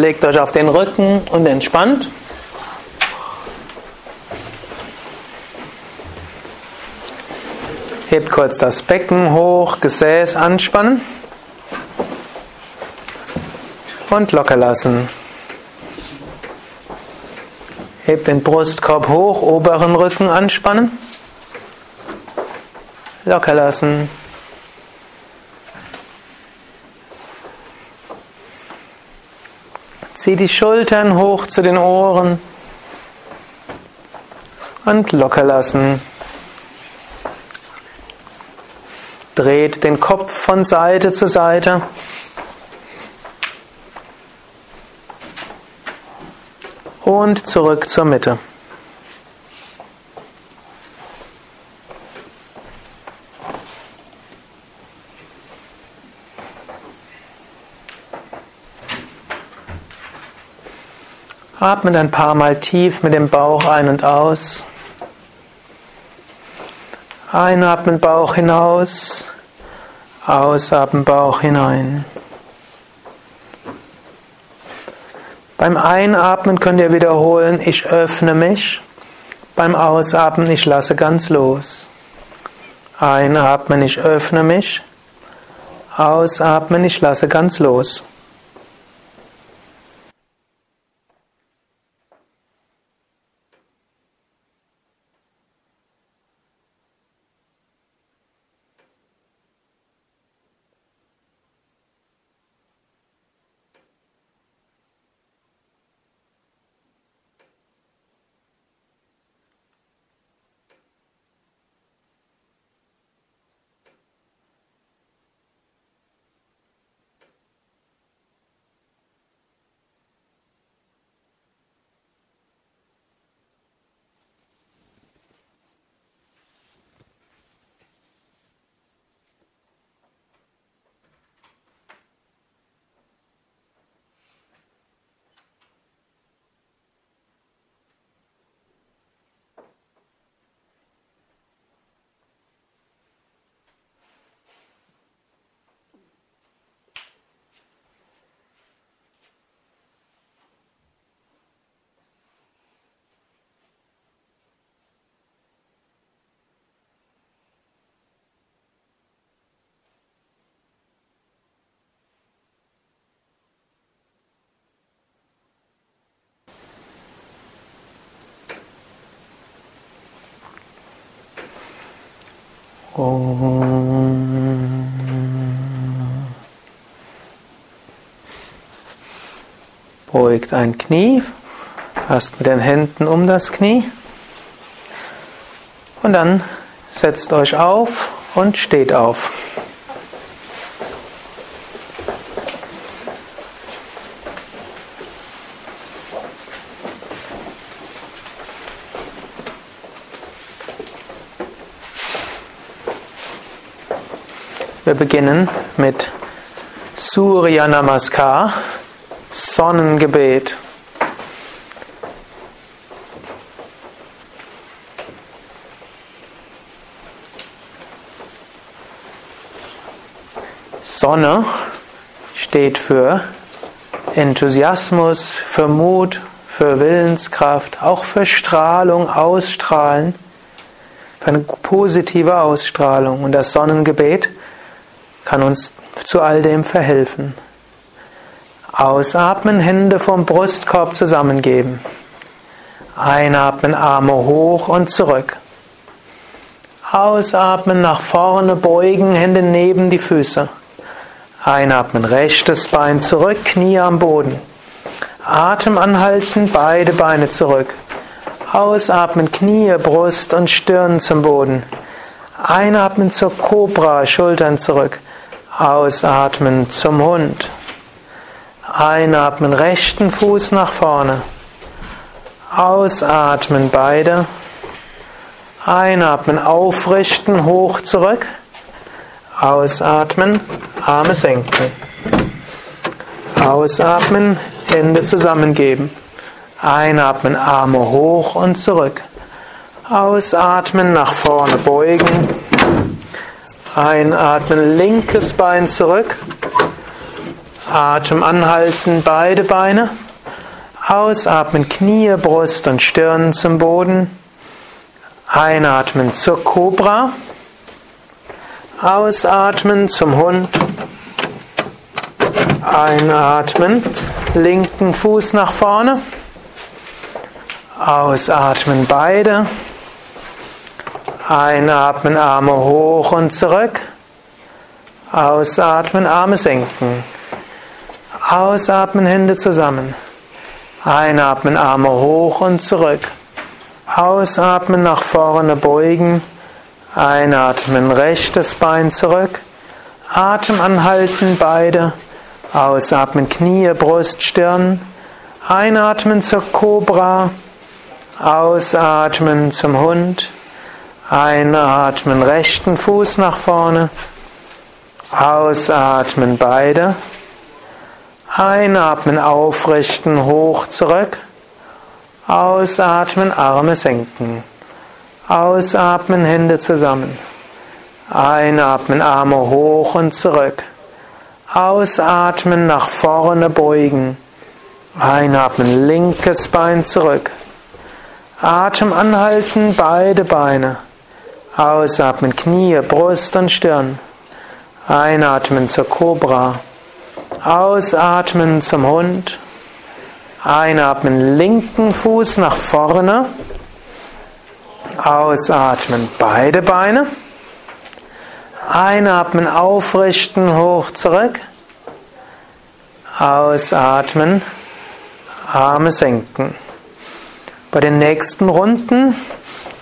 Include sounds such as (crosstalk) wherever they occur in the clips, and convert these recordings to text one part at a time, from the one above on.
legt euch auf den Rücken und entspannt. Hebt kurz das Becken hoch, Gesäß anspannen und locker lassen. Hebt den Brustkorb hoch, oberen Rücken anspannen. Locker lassen. Zieh die Schultern hoch zu den Ohren und locker lassen. Dreht den Kopf von Seite zu Seite. Und zurück zur Mitte. Atmet ein paar Mal tief mit dem Bauch ein und aus. Einatmen Bauch hinaus, ausatmen Bauch hinein. Beim Einatmen könnt ihr wiederholen, ich öffne mich. Beim Ausatmen, ich lasse ganz los. Einatmen, ich öffne mich. Ausatmen, ich lasse ganz los. Beugt ein Knie, fasst mit den Händen um das Knie und dann setzt euch auf und steht auf. Beginnen mit Surya Namaskar, Sonnengebet. Sonne steht für Enthusiasmus, für Mut, für Willenskraft, auch für Strahlung, Ausstrahlen, für eine positive Ausstrahlung. Und das Sonnengebet kann uns zu all dem verhelfen. Ausatmen, Hände vom Brustkorb zusammengeben. Einatmen, Arme hoch und zurück. Ausatmen, nach vorne beugen, Hände neben die Füße. Einatmen, rechtes Bein zurück, Knie am Boden. Atem anhalten, beide Beine zurück. Ausatmen, Knie, Brust und Stirn zum Boden. Einatmen zur Cobra, Schultern zurück. Ausatmen zum Hund. Einatmen rechten Fuß nach vorne. Ausatmen beide. Einatmen aufrichten, hoch zurück. Ausatmen, Arme senken. Ausatmen, Hände zusammengeben. Einatmen, Arme hoch und zurück. Ausatmen, nach vorne beugen. Einatmen, linkes Bein zurück. Atem anhalten, beide Beine. Ausatmen, Knie, Brust und Stirn zum Boden. Einatmen zur Cobra. Ausatmen zum Hund. Einatmen, linken Fuß nach vorne. Ausatmen beide. Einatmen, Arme hoch und zurück. Ausatmen, Arme senken. Ausatmen, Hände zusammen. Einatmen, Arme hoch und zurück. Ausatmen, nach vorne beugen. Einatmen, rechtes Bein zurück. Atem anhalten, beide. Ausatmen, Knie, Brust, Stirn. Einatmen zur Cobra. Ausatmen zum Hund. Einatmen, rechten Fuß nach vorne. Ausatmen, beide. Einatmen, aufrichten, hoch, zurück. Ausatmen, Arme senken. Ausatmen, Hände zusammen. Einatmen, Arme hoch und zurück. Ausatmen, nach vorne beugen. Einatmen, linkes Bein zurück. Atem anhalten, beide Beine. Ausatmen, Knie, Brust und Stirn. Einatmen zur Cobra. Ausatmen zum Hund. Einatmen, linken Fuß nach vorne. Ausatmen, beide Beine. Einatmen, aufrichten, hoch zurück. Ausatmen, Arme senken. Bei den nächsten Runden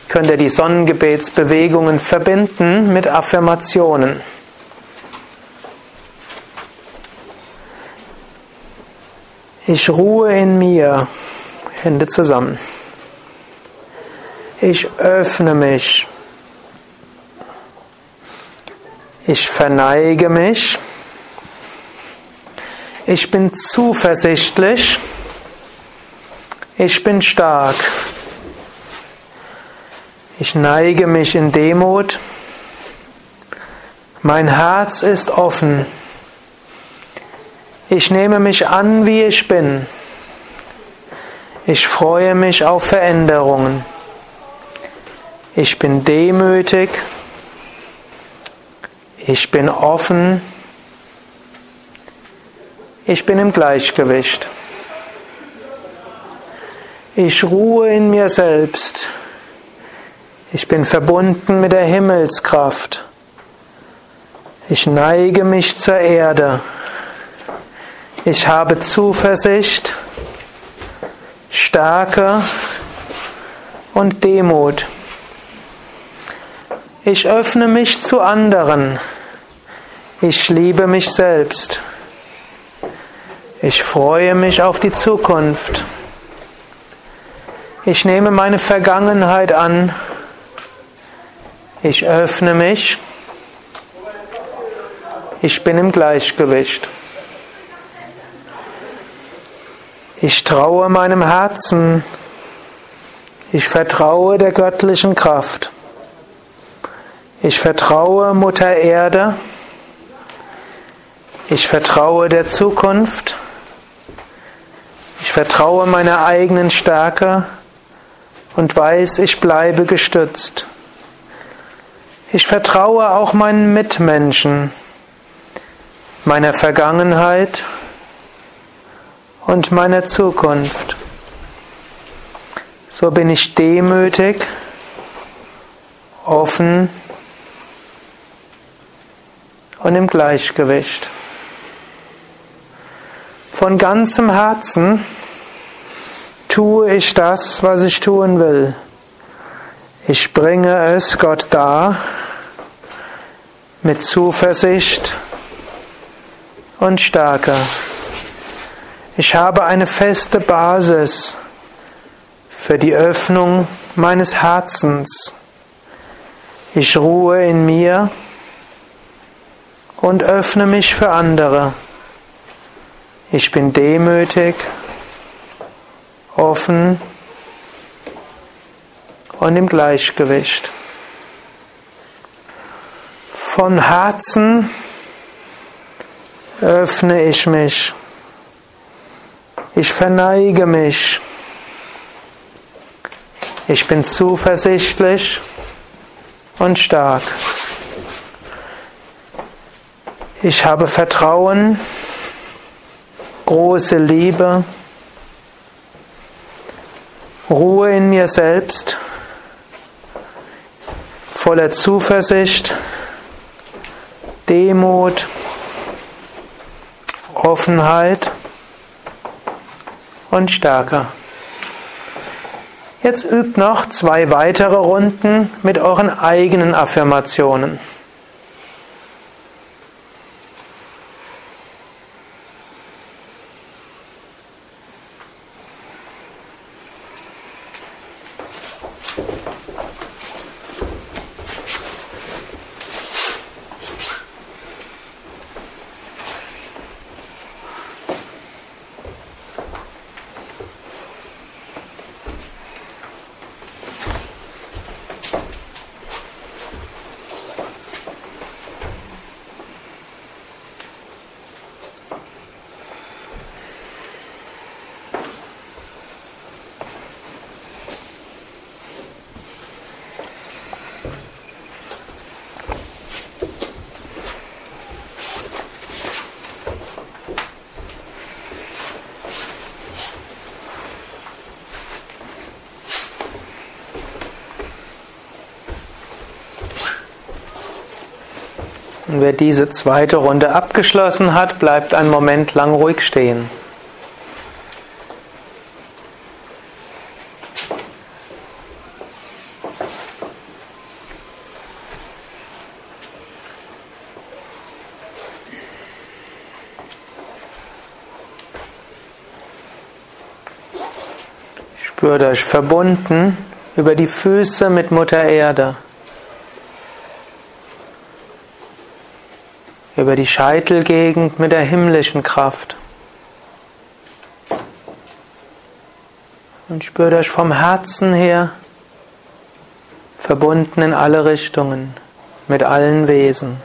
könnt ihr die Sonnengebetsbewegungen verbinden mit Affirmationen. Ich ruhe in mir, Hände zusammen. Ich öffne mich. Ich verneige mich. Ich bin zuversichtlich. Ich bin stark. Ich neige mich in Demut. Mein Herz ist offen. Ich nehme mich an, wie ich bin. Ich freue mich auf Veränderungen. Ich bin demütig. Ich bin offen. Ich bin im Gleichgewicht. Ich ruhe in mir selbst. Ich bin verbunden mit der Himmelskraft. Ich neige mich zur Erde. Ich habe Zuversicht, Stärke und Demut. Ich öffne mich zu anderen. Ich liebe mich selbst. Ich freue mich auf die Zukunft. Ich nehme meine Vergangenheit an. Ich öffne mich. Ich bin im Gleichgewicht. Ich traue meinem Herzen. Ich vertraue der göttlichen Kraft. Ich vertraue Mutter Erde. Ich vertraue der Zukunft. Ich vertraue meiner eigenen Stärke und weiß, ich bleibe gestützt. Ich vertraue auch meinen Mitmenschen, meiner Vergangenheit und meiner Zukunft. So bin ich demütig, offen, und im Gleichgewicht. Von ganzem Herzen tue ich das, was ich tun will. Ich bringe es Gott dar mit Zuversicht und Stärke. Ich habe eine feste Basis für die Öffnung meines Herzens. Ich ruhe in mir und öffne mich für andere. Ich bin demütig, offen und im Gleichgewicht. Von Herzen öffne ich mich. Ich verneige mich. Ich bin zuversichtlich und stark. Ich habe Vertrauen, große Liebe, Ruhe in mir selbst, voller Zuversicht, Demut, Offenheit und Stärke. Jetzt übt noch zwei weitere Runden mit euren eigenen Affirmationen. Diese zweite Runde abgeschlossen hat, bleibt einen Moment lang ruhig stehen. Spürt euch verbunden über die Füße mit Mutter Erde. Über die Scheitelgegend mit der himmlischen Kraft. Und spürt euch vom Herzen her verbunden in alle Richtungen mit allen Wesen.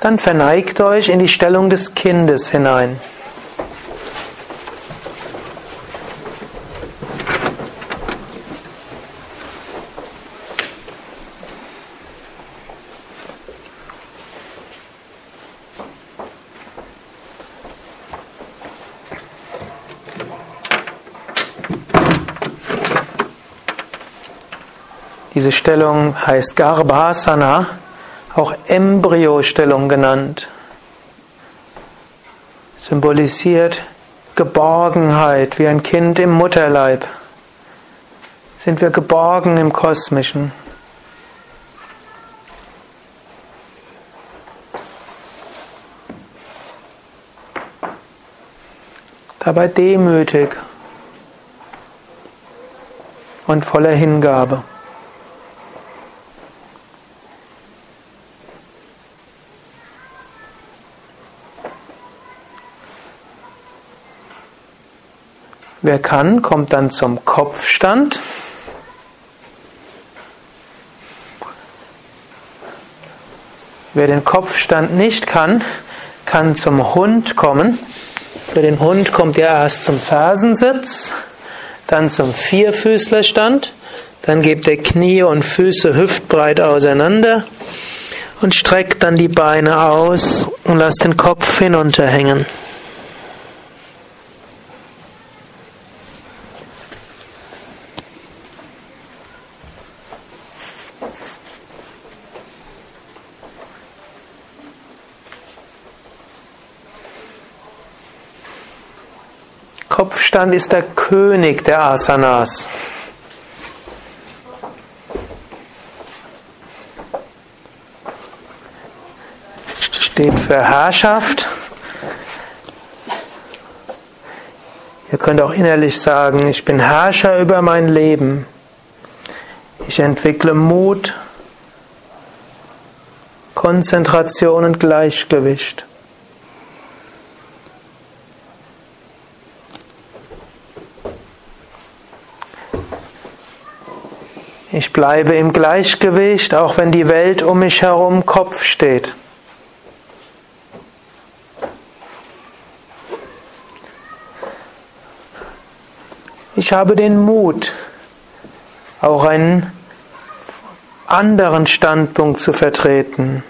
Dann verneigt euch in die Stellung des Kindes hinein. Diese Stellung heißt Garbhasana, auch Embryostellung genannt. Symbolisiert Geborgenheit, wie ein Kind im Mutterleib. Sind wir geborgen im Kosmischen. Dabei demütig und voller Hingabe. Wer kann, kommt dann zum Kopfstand. Wer den Kopfstand nicht kann, kann zum Hund kommen. Für den Hund kommt ihr erst zum Fersensitz, dann zum Vierfüßlerstand, dann gebt ihr Knie und Füße hüftbreit auseinander und streckt dann die Beine aus und lasst den Kopf hinunterhängen. Kopfstand ist der König der Asanas. Steht für Herrschaft. Ihr könnt auch innerlich sagen, ich bin Herrscher über mein Leben. Ich entwickle Mut, Konzentration und Gleichgewicht. Ich bleibe im Gleichgewicht, auch wenn die Welt um mich herum Kopf steht. Ich habe den Mut, auch einen anderen Standpunkt zu vertreten.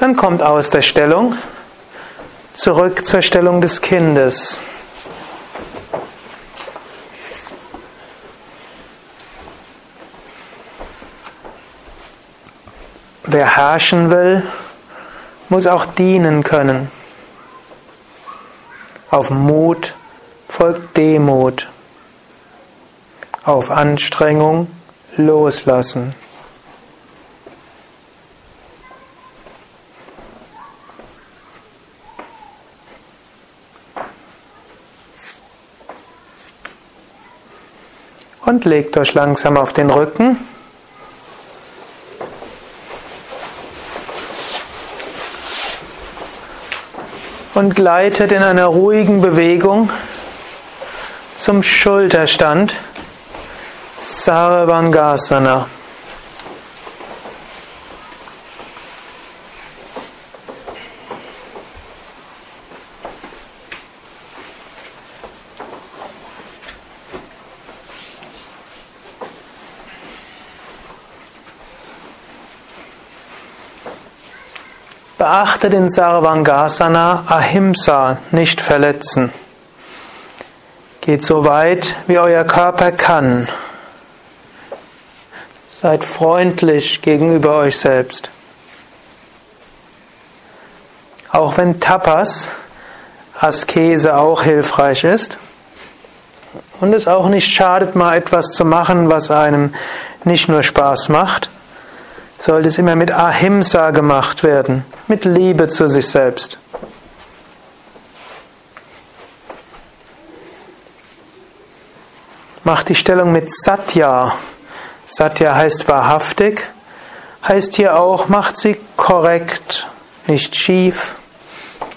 Dann kommt aus der Stellung zurück zur Stellung des Kindes. Wer herrschen will, muss auch dienen können. Auf Mut folgt Demut. Auf Anstrengung loslassen. Und legt euch langsam auf den Rücken. Und gleitet in einer ruhigen Bewegung zum Schulterstand Sarvangasana. Beachte den Sarvangasana Ahimsa, nicht verletzen. Geht so weit, wie euer Körper kann. Seid freundlich gegenüber euch selbst. Auch wenn Tapas, Askese auch hilfreich ist und es auch nicht schadet, mal etwas zu machen, was einem nicht nur Spaß macht, sollte es immer mit Ahimsa gemacht werden, mit Liebe zu sich selbst. Mach die Stellung mit Satya. Satya heißt wahrhaftig, heißt hier auch, macht sie korrekt, nicht schief.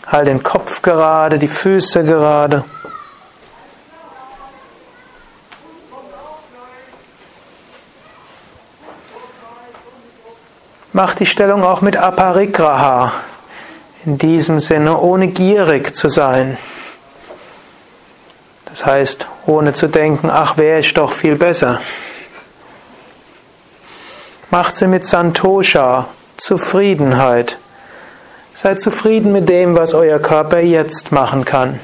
Halt den Kopf gerade, die Füße gerade. Mach die Stellung auch mit Aparigraha. In diesem Sinne, ohne gierig zu sein. Das heißt, ohne zu denken, ach, wäre ich doch viel besser. Macht sie mit Santosha, Zufriedenheit. Seid zufrieden mit dem, was euer Körper jetzt machen kann.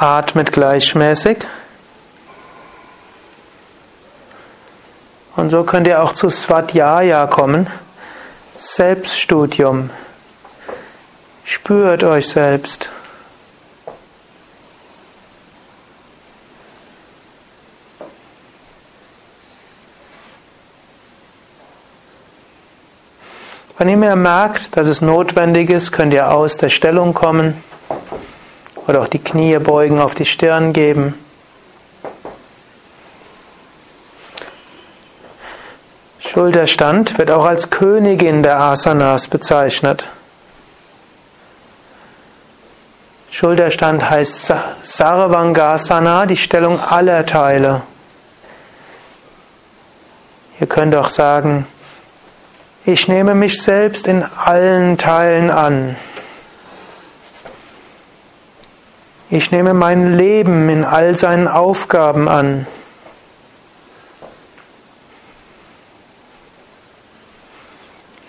Atmet gleichmäßig. Und so könnt ihr auch zu Svadhyaya kommen. Selbststudium. Spürt euch selbst. Wenn ihr merkt, dass es notwendig ist, könnt ihr aus der Stellung kommen. Oder auch die Knie beugen, auf die Stirn geben. Schulterstand wird auch als Königin der Asanas bezeichnet. Schulterstand heißt Sarvangasana, die Stellung aller Teile. Ihr könnt auch sagen, ich nehme mich selbst in allen Teilen an. Ich nehme mein Leben in all seinen Aufgaben an.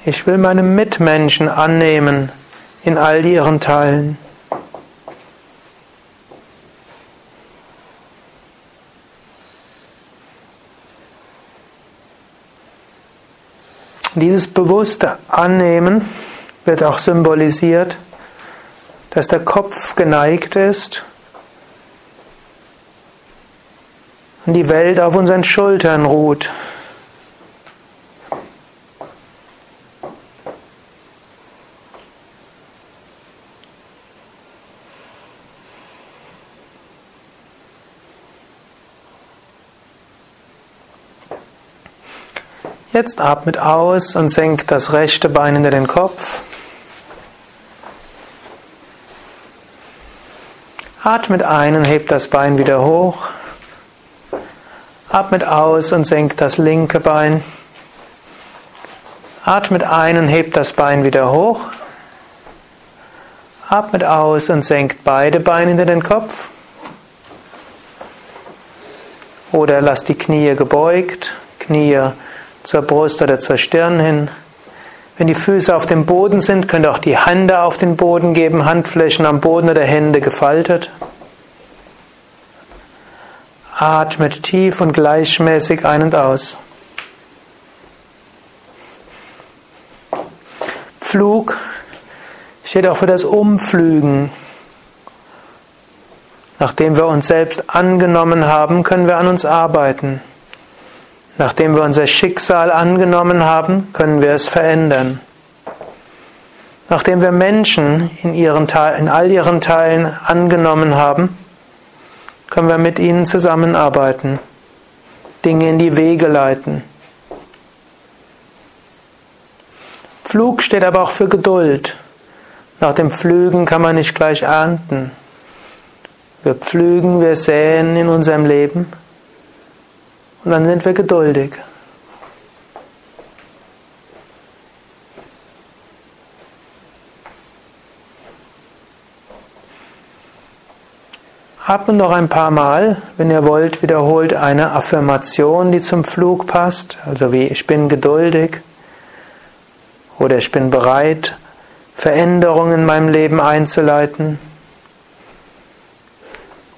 Ich will meine Mitmenschen annehmen in all ihren Teilen. Dieses bewusste Annehmen wird auch symbolisiert dass der Kopf geneigt ist und die Welt auf unseren Schultern ruht. Jetzt atmet aus und senkt das rechte Bein hinter den Kopf. Atmet ein und hebt das Bein wieder hoch. Atmet aus und senkt das linke Bein. Atmet ein und hebt das Bein wieder hoch. Atmet aus und senkt beide Beine hinter den Kopf. Oder lasst die Knie gebeugt, Knie zur Brust oder zur Stirn hin. Wenn die Füße auf dem Boden sind, könnt ihr auch die Hände auf den Boden geben, Handflächen am Boden oder Hände gefaltet. Atmet tief und gleichmäßig ein und aus. Flug steht auch für das Umflügen. Nachdem wir uns selbst angenommen haben, können wir an uns arbeiten. Nachdem wir unser Schicksal angenommen haben, können wir es verändern. Nachdem wir Menschen in, ihren, in all ihren Teilen angenommen haben, können wir mit ihnen zusammenarbeiten, Dinge in die Wege leiten. Flug steht aber auch für Geduld. Nach dem Pflügen kann man nicht gleich ernten. Wir pflügen, wir säen in unserem Leben und dann sind wir geduldig. Atmet noch ein paar Mal, wenn ihr wollt, wiederholt eine Affirmation, die zum Flug passt, also wie ich bin geduldig oder ich bin bereit, Veränderungen in meinem Leben einzuleiten.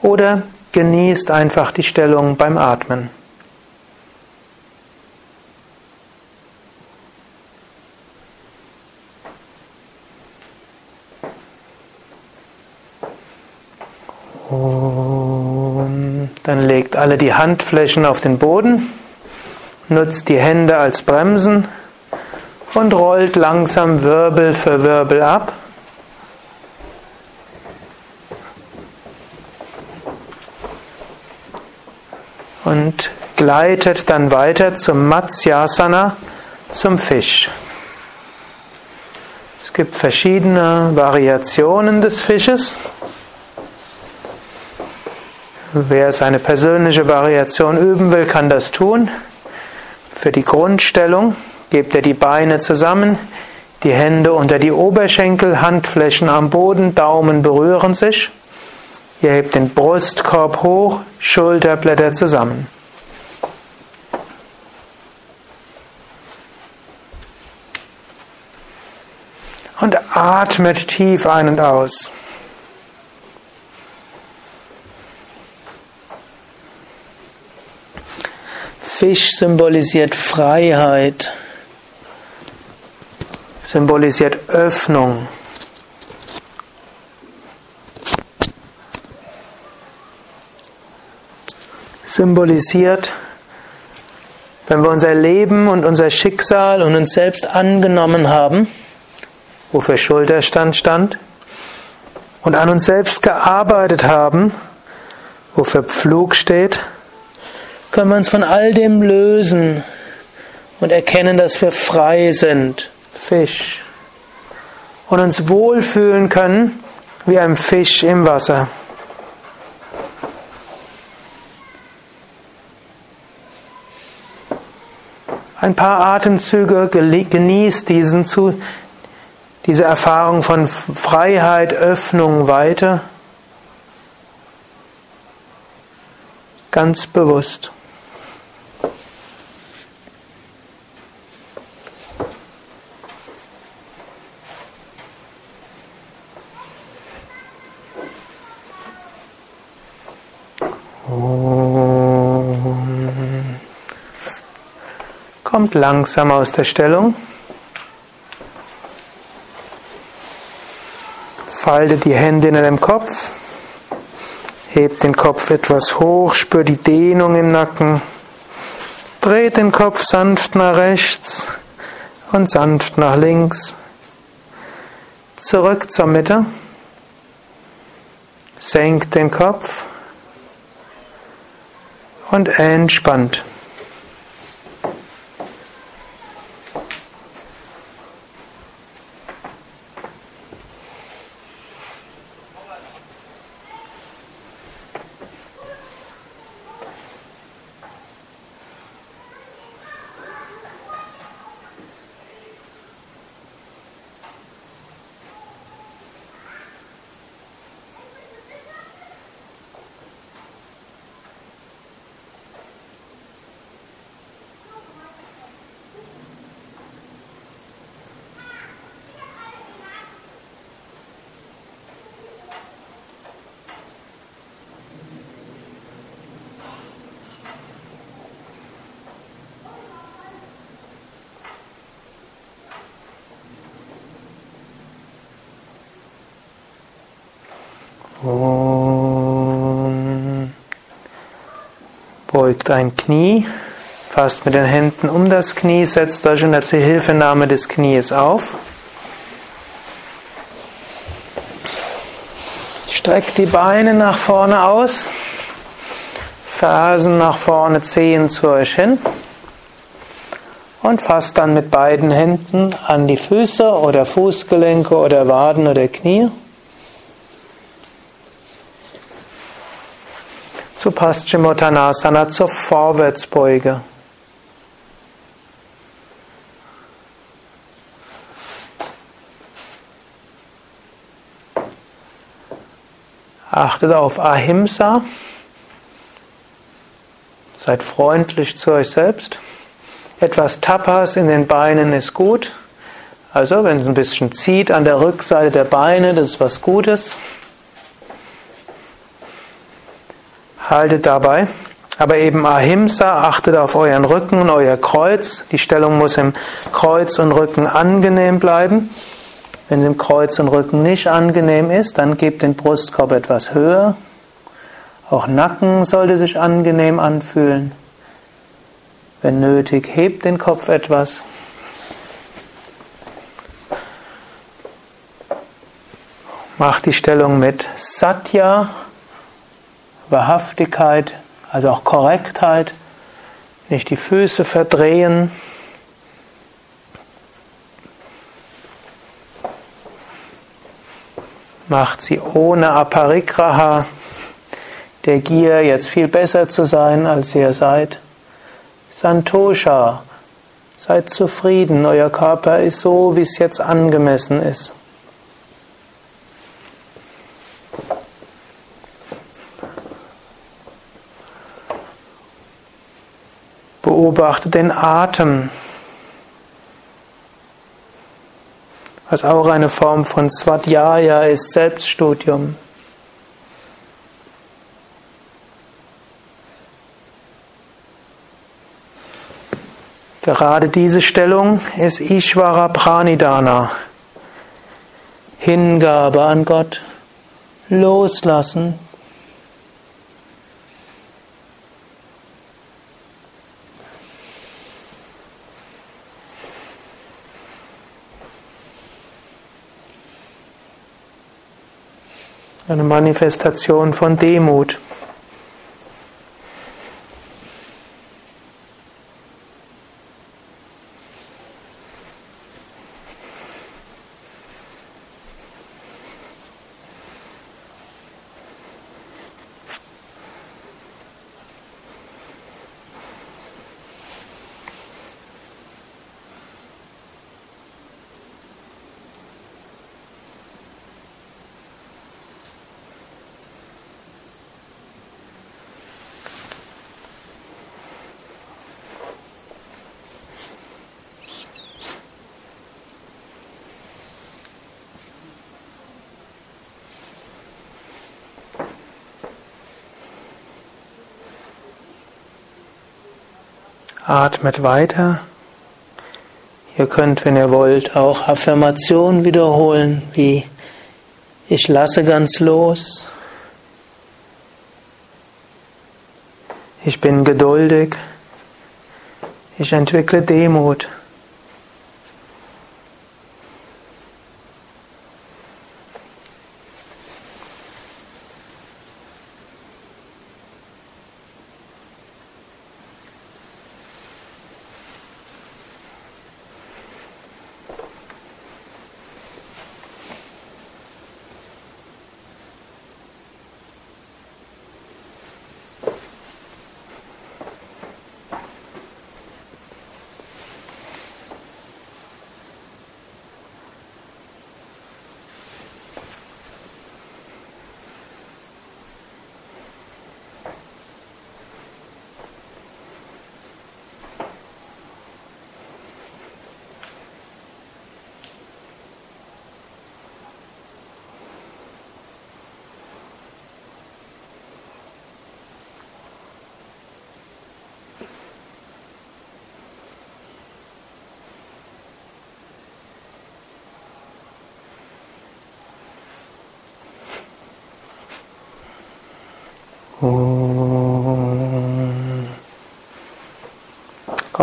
Oder genießt einfach die Stellung beim Atmen. Und dann legt alle die Handflächen auf den Boden, nutzt die Hände als Bremsen und rollt langsam Wirbel für Wirbel ab. Und gleitet dann weiter zum Matsyasana, zum Fisch. Es gibt verschiedene Variationen des Fisches. Wer seine persönliche Variation üben will, kann das tun. Für die Grundstellung gebt ihr die Beine zusammen, die Hände unter die Oberschenkel, Handflächen am Boden, Daumen berühren sich. Ihr hebt den Brustkorb hoch, Schulterblätter zusammen. Und atmet tief ein und aus. Fisch symbolisiert Freiheit, symbolisiert Öffnung. Symbolisiert, wenn wir unser Leben und unser Schicksal und uns selbst angenommen haben, wofür Schulterstand stand, und an uns selbst gearbeitet haben, wofür Pflug steht, können wir uns von all dem lösen und erkennen, dass wir frei sind, Fisch, und uns wohlfühlen können wie ein Fisch im Wasser. Ein paar Atemzüge genießt diesen zu, diese Erfahrung von Freiheit, Öffnung weiter. Ganz bewusst. Kommt langsam aus der Stellung. Faltet die Hände in dem Kopf. Hebt den Kopf etwas hoch, spürt die Dehnung im Nacken. Dreht den Kopf sanft nach rechts und sanft nach links. Zurück zur Mitte. Senkt den Kopf und entspannt. Beugt ein Knie, fasst mit den Händen um das Knie, setzt euch unter Hilfenahme des Knies auf. Streckt die Beine nach vorne aus, Fersen nach vorne, Zehen zu euch hin und fasst dann mit beiden Händen an die Füße oder Fußgelenke oder Waden oder Knie. Zu Paschimottanasana zur Vorwärtsbeuge. Achtet auf Ahimsa. Seid freundlich zu euch selbst. Etwas Tapas in den Beinen ist gut. Also, wenn es ein bisschen zieht an der Rückseite der Beine, das ist was Gutes. Haltet dabei. Aber eben Ahimsa, achtet auf euren Rücken und euer Kreuz. Die Stellung muss im Kreuz und Rücken angenehm bleiben. Wenn es im Kreuz und Rücken nicht angenehm ist, dann gebt den Brustkorb etwas höher. Auch Nacken sollte sich angenehm anfühlen. Wenn nötig, hebt den Kopf etwas. Macht die Stellung mit Satya, Wahrhaftigkeit, also auch Korrektheit. Nicht die Füße verdrehen. macht sie ohne Aparigraha, der Gier, jetzt viel besser zu sein, als ihr seid. Santosha, seid zufrieden, euer Körper ist so, wie es jetzt angemessen ist. Beobachte den Atem. was auch eine Form von Svadhyaya ist, Selbststudium. Gerade diese Stellung ist Ishvara Pranidana. Hingabe an Gott, loslassen, eine Manifestation von Demut. Atmet weiter. Ihr könnt, wenn ihr wollt, auch Affirmationen wiederholen, wie ich lasse ganz los. Ich bin geduldig. Ich entwickle Demut.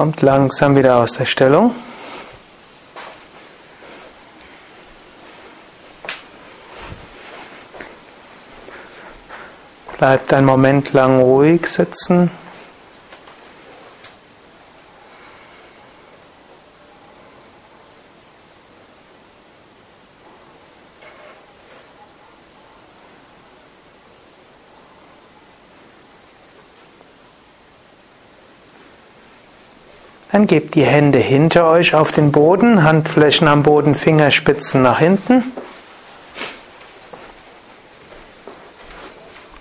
Kommt langsam wieder aus der Stellung. Bleibt einen Moment lang ruhig sitzen. Dann gebt die Hände hinter euch auf den Boden, Handflächen am Boden, Fingerspitzen nach hinten.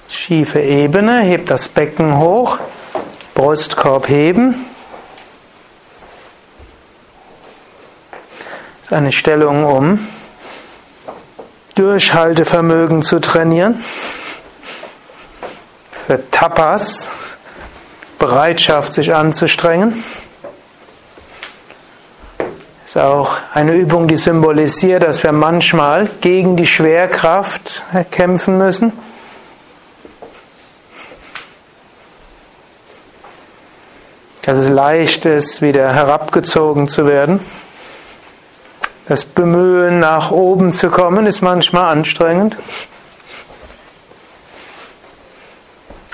Schiefe Ebene, hebt das Becken hoch, Brustkorb heben. Das ist eine Stellung, um Durchhaltevermögen zu trainieren. Für Tapas, Bereitschaft, sich anzustrengen. Auch eine Übung, die symbolisiert, dass wir manchmal gegen die Schwerkraft kämpfen müssen. dass es leicht ist, wieder herabgezogen zu werden. Das Bemühen, nach oben zu kommen, ist manchmal anstrengend.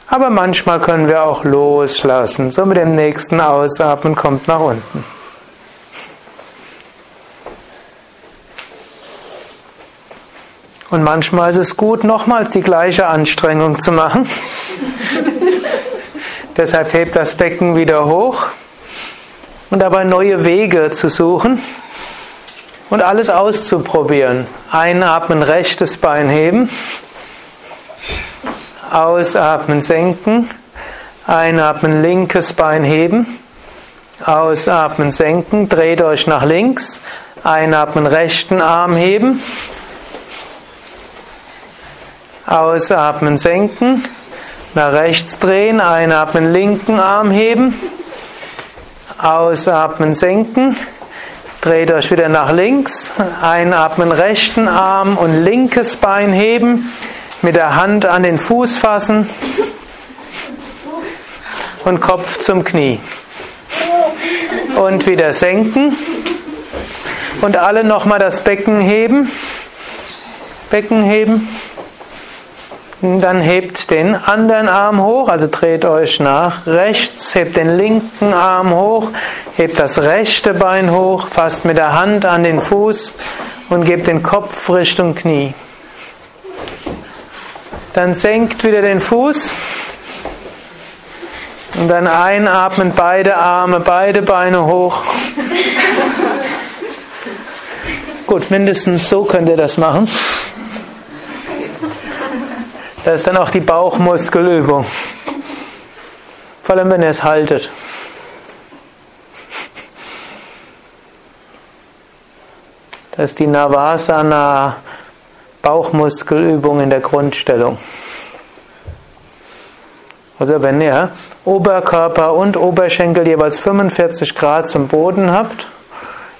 Aber manchmal können wir auch loslassen. So mit dem nächsten Ausatmen kommt nach unten. Und manchmal ist es gut, nochmals die gleiche Anstrengung zu machen. (laughs) Deshalb hebt das Becken wieder hoch und dabei neue Wege zu suchen und alles auszuprobieren. Einatmen, rechtes Bein heben. Ausatmen, senken. Einatmen, linkes Bein heben. Ausatmen, senken. Dreht euch nach links. Einatmen, rechten Arm heben. Ausatmen, senken. Nach rechts drehen, einatmen, linken Arm heben. Ausatmen, senken. Dreht euch wieder nach links. Einatmen, rechten Arm und linkes Bein heben. Mit der Hand an den Fuß fassen. Und Kopf zum Knie. Und wieder senken. Und alle nochmal das Becken heben. Becken heben. Dann hebt den anderen Arm hoch, also dreht euch nach rechts, hebt den linken Arm hoch, hebt das rechte Bein hoch, fasst mit der Hand an den Fuß und gebt den Kopf Richtung Knie. Dann senkt wieder den Fuß und dann einatmen beide Arme, beide Beine hoch. Gut, mindestens so könnt ihr das machen. Das ist dann auch die Bauchmuskelübung. Vor allem, wenn ihr es haltet. Das ist die Navasana Bauchmuskelübung in der Grundstellung. Also wenn ihr Oberkörper und Oberschenkel jeweils 45 Grad zum Boden habt,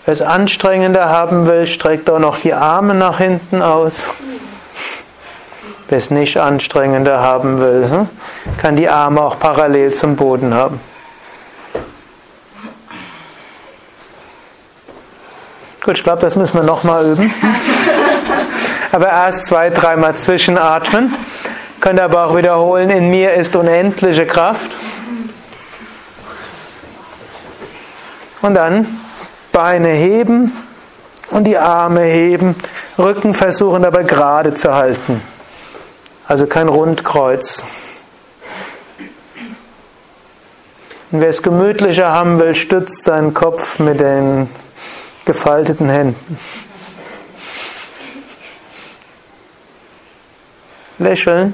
es anstrengender haben will, streckt auch noch die Arme nach hinten aus. Wer es nicht anstrengender haben will, hm, kann die Arme auch parallel zum Boden haben. Gut, ich glaube, das müssen wir nochmal üben. (laughs) Aber erst zwei, dreimal zwischenatmen. Könnt aber auch wiederholen, in mir ist unendliche Kraft. Und dann Beine heben und die Arme heben, Rücken versuchen dabei gerade zu halten. Also kein Rundkreuz. Und wer es gemütlicher haben will, stützt seinen Kopf mit den gefalteten Händen. Lächeln.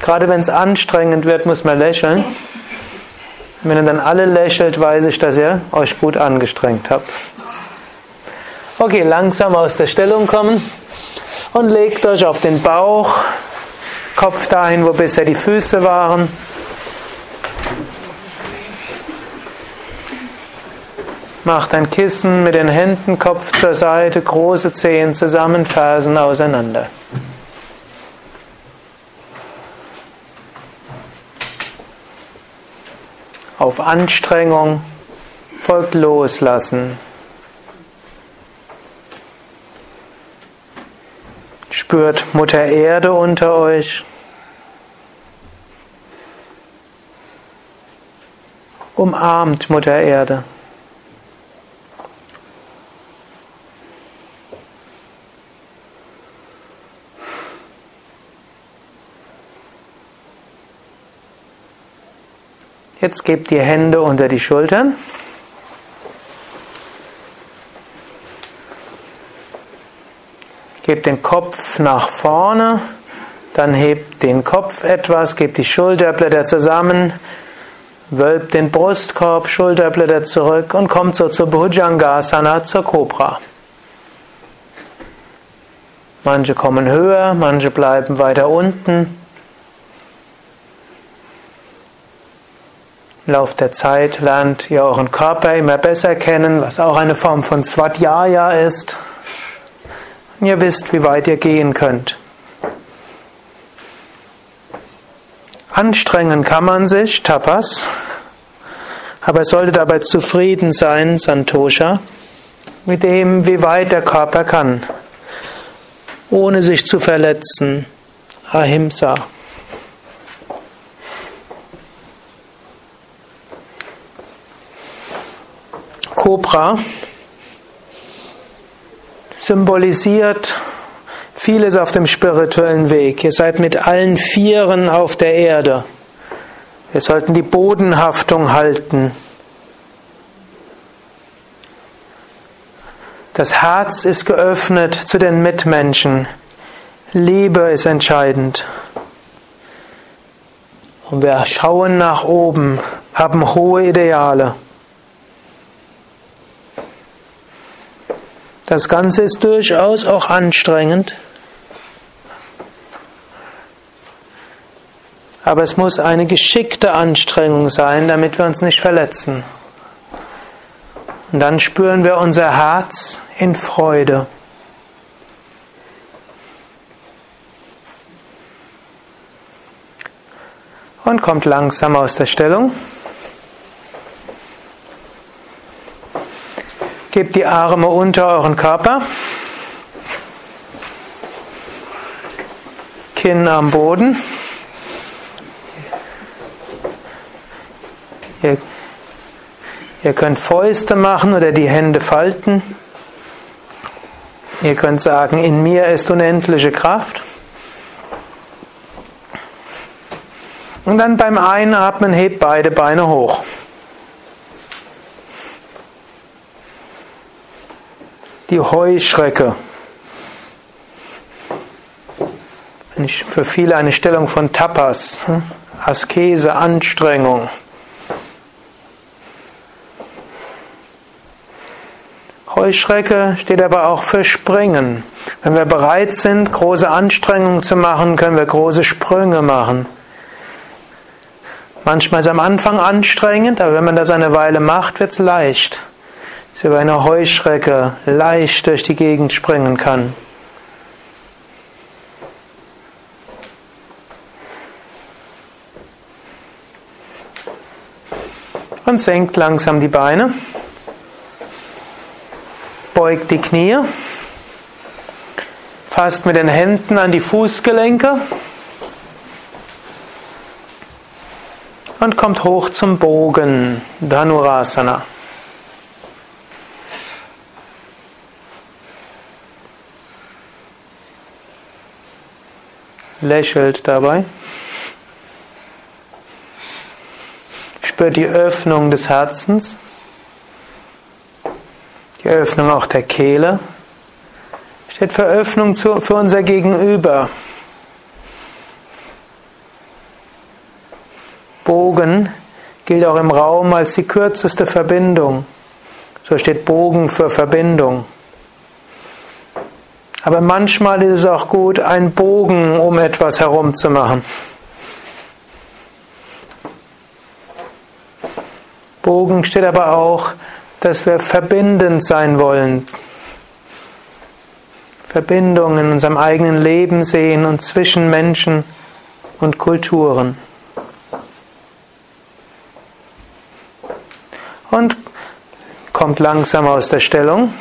Gerade wenn es anstrengend wird, muss man lächeln. Wenn ihr dann alle lächelt, weiß ich, dass ihr euch gut angestrengt habt. Okay, langsam aus der Stellung kommen und legt euch auf den Bauch, Kopf dahin, wo bisher die Füße waren. Macht ein Kissen mit den Händen, Kopf zur Seite, große Zehen zusammen, Fersen auseinander. Auf Anstrengung folgt Loslassen. Spürt Mutter Erde unter euch. Umarmt Mutter Erde. Jetzt gebt die Hände unter die Schultern. Gebt den Kopf nach vorne, dann hebt den Kopf etwas, gebt die Schulterblätter zusammen, wölbt den Brustkorb, Schulterblätter zurück und kommt so zur Bhujangasana, zur Cobra. Manche kommen höher, manche bleiben weiter unten. Im Lauf der Zeit lernt ihr euren Körper immer besser kennen, was auch eine Form von Svadhyaya ist. Ihr wisst, wie weit ihr gehen könnt. Anstrengen kann man sich, Tapas, aber es sollte dabei zufrieden sein, Santosha, mit dem, wie weit der Körper kann, ohne sich zu verletzen, Ahimsa. Cobra symbolisiert vieles auf dem spirituellen Weg. Ihr seid mit allen Vieren auf der Erde. Wir sollten die Bodenhaftung halten. Das Herz ist geöffnet zu den Mitmenschen. Liebe ist entscheidend. Und wir schauen nach oben, haben hohe Ideale. Das Ganze ist durchaus auch anstrengend. Aber es muss eine geschickte Anstrengung sein, damit wir uns nicht verletzen. Und dann spüren wir unser Herz in Freude. Und kommt langsam aus der Stellung. Gebt die Arme unter euren Körper. Kinn am Boden. Ihr, ihr könnt Fäuste machen oder die Hände falten. Ihr könnt sagen, in mir ist unendliche Kraft. Und dann beim Einatmen hebt beide Beine hoch. Die Heuschrecke. Für viele eine Stellung von Tapas, hm? Askese, Anstrengung. Heuschrecke steht aber auch für Springen. Wenn wir bereit sind, große Anstrengungen zu machen, können wir große Sprünge machen. Manchmal ist es am Anfang anstrengend, aber wenn man das eine Weile macht, wird es leicht sie wie eine Heuschrecke leicht durch die Gegend springen kann. Und senkt langsam die Beine. Beugt die Knie. Fasst mit den Händen an die Fußgelenke. Und kommt hoch zum Bogen, Dhanurasana. Lächelt dabei. Spürt die Öffnung des Herzens, die Öffnung auch der Kehle. Steht für Öffnung für unser Gegenüber. Bogen gilt auch im Raum als die kürzeste Verbindung. So steht Bogen für Verbindung. Aber manchmal ist es auch gut, einen Bogen um etwas herum zu machen. Bogen steht aber auch, dass wir verbindend sein wollen. Verbindungen in unserem eigenen Leben sehen und zwischen Menschen und Kulturen. und kommt langsam aus der Stellung.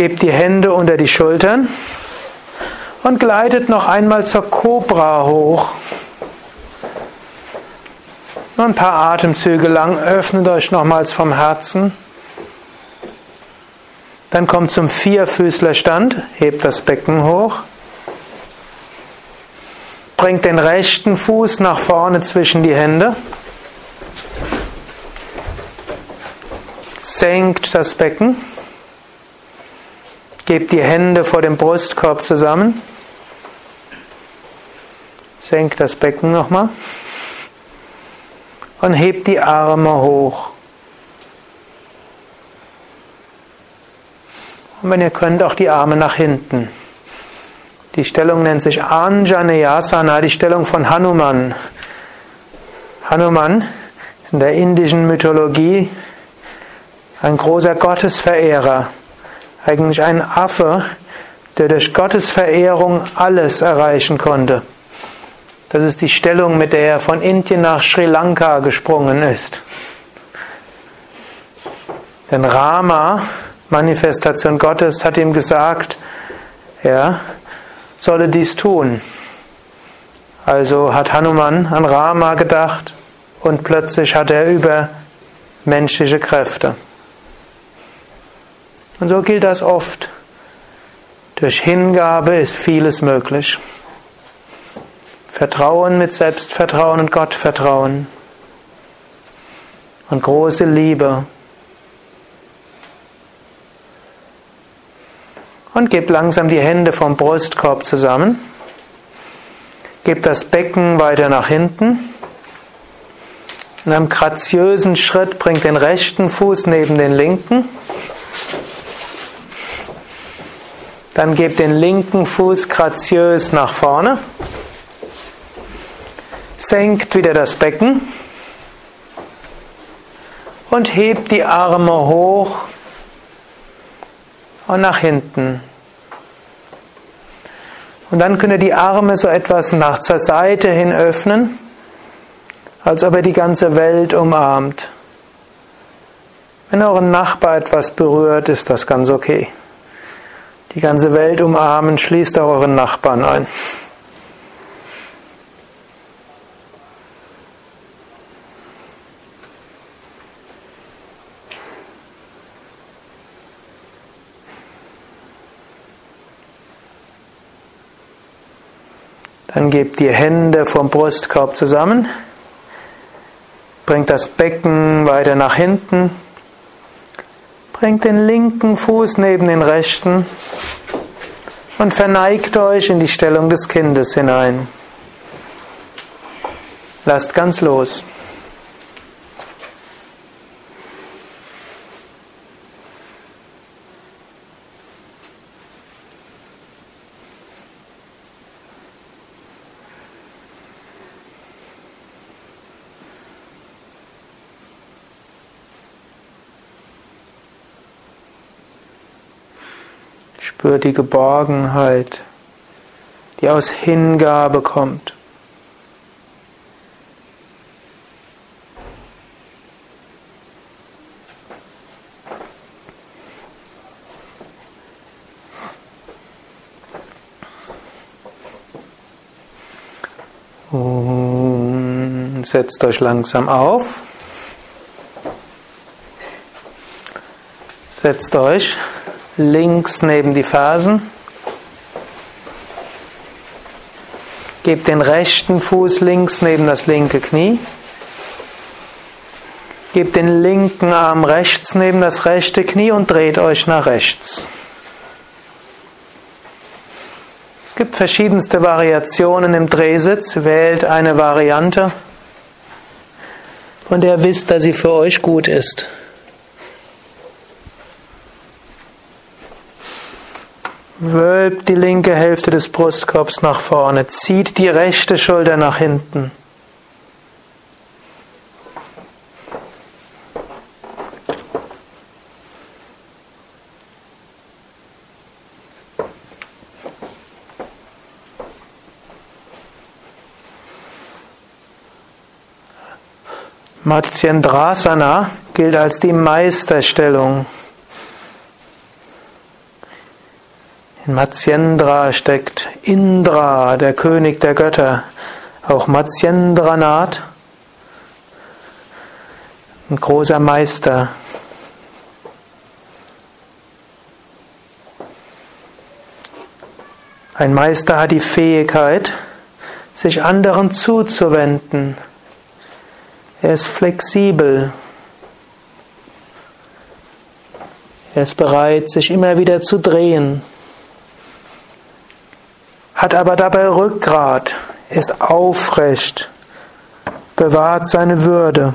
Gebt die Hände unter die Schultern und gleitet noch einmal zur Cobra hoch. Nur ein paar Atemzüge lang öffnet euch nochmals vom Herzen. Dann kommt zum Vierfüßlerstand, hebt das Becken hoch. Bringt den rechten Fuß nach vorne zwischen die Hände. Senkt das Becken. Gebt die Hände vor dem Brustkorb zusammen. Senkt das Becken nochmal. Und hebt die Arme hoch. Und wenn ihr könnt, auch die Arme nach hinten. Die Stellung nennt sich Anjaneyasana, die Stellung von Hanuman. Hanuman ist in der indischen Mythologie ein großer Gottesverehrer, eigentlich ein Affe, der durch Gottesverehrung alles erreichen konnte. Das ist die Stellung, mit der er von Indien nach Sri Lanka gesprungen ist. Denn Rama, Manifestation Gottes, hat ihm gesagt, ja, solle dies tun. Also hat Hanuman an Rama gedacht und plötzlich hat er über menschliche Kräfte. Und so gilt das oft. Durch Hingabe ist vieles möglich. Vertrauen mit Selbstvertrauen und Gottvertrauen. Und große Liebe. Und gebt langsam die Hände vom Brustkorb zusammen. Gebt das Becken weiter nach hinten. In einem graziösen Schritt bringt den rechten Fuß neben den linken. Dann gebt den linken Fuß graziös nach vorne. Senkt wieder das Becken. Und hebt die Arme hoch und nach hinten. Und dann könnt ihr die Arme so etwas nach zur Seite hin öffnen, als ob er die ganze Welt umarmt. Wenn euren Nachbar etwas berührt, ist das ganz okay. Die ganze Welt umarmen, schließt auch euren Nachbarn ein. Dann gebt die Hände vom Brustkorb zusammen. Bringt das Becken weiter nach hinten. Bringt den linken Fuß neben den rechten und verneigt euch in die Stellung des Kindes hinein. Lasst ganz los. Spür die Geborgenheit, die aus Hingabe kommt. Und setzt euch langsam auf. Setzt euch links neben die Fersen. Gebt den rechten Fuß links neben das linke Knie. Gebt den linken Arm rechts neben das rechte Knie und dreht euch nach rechts. Es gibt verschiedenste Variationen im Drehsitz. Wählt eine Variante, von der wisst, dass sie für euch gut ist. Wölbt die linke Hälfte des Brustkorbs nach vorne, zieht die rechte Schulter nach hinten. Matsyendrasana gilt als die Meisterstellung. In Matsyendra steckt Indra, der König der Götter, auch Matsyendranath, ein großer Meister. Ein Meister hat die Fähigkeit, sich anderen zuzuwenden. Er ist flexibel. Er ist bereit, sich immer wieder zu drehen. Hat aber dabei Rückgrat, ist aufrecht, bewahrt seine Würde.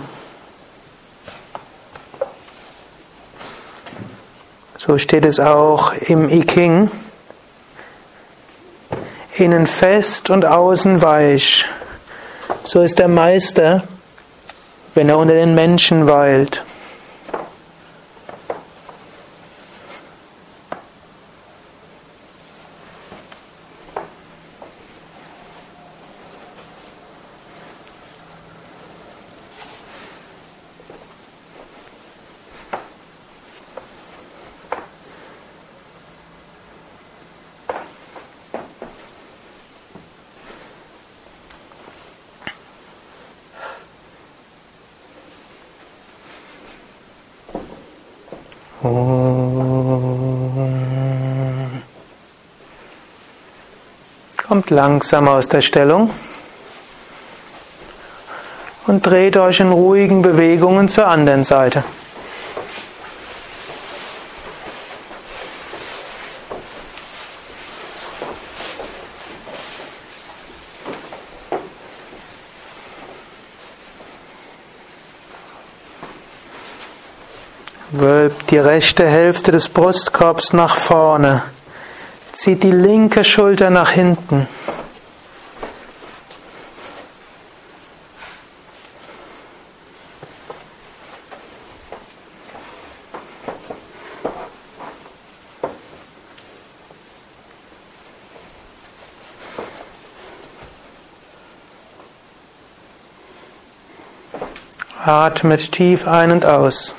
So steht es auch im I Ching. Innen fest und außen weich. So ist der Meister, wenn er unter den Menschen weilt. Kommt langsam aus der Stellung und dreht euch in ruhigen Bewegungen zur anderen Seite. Wölbt die rechte Hälfte des Brustkorbs nach vorne. Zieht die linke Schulter nach hinten. Atmet tief ein und aus.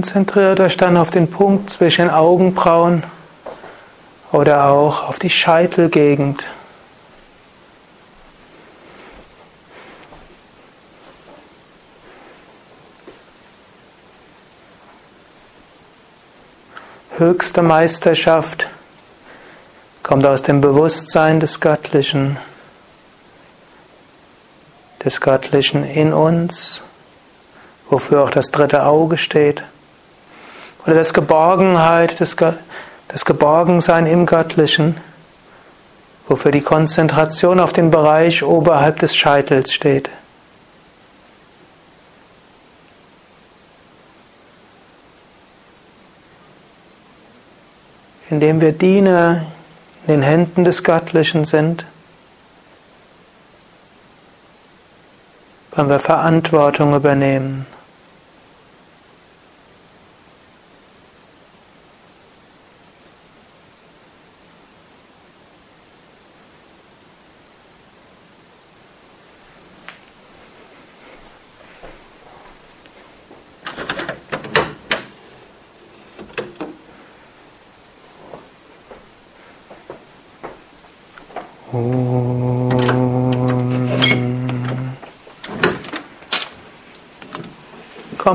Konzentriert euch dann auf den Punkt zwischen Augenbrauen oder auch auf die Scheitelgegend. Höchste Meisterschaft kommt aus dem Bewusstsein des Göttlichen, des Göttlichen in uns, wofür auch das dritte Auge steht. Oder das Geborgenheit, das, das Geborgensein im Göttlichen, wofür die Konzentration auf den Bereich oberhalb des Scheitels steht. Indem wir Diener in den Händen des Göttlichen sind, können wir Verantwortung übernehmen.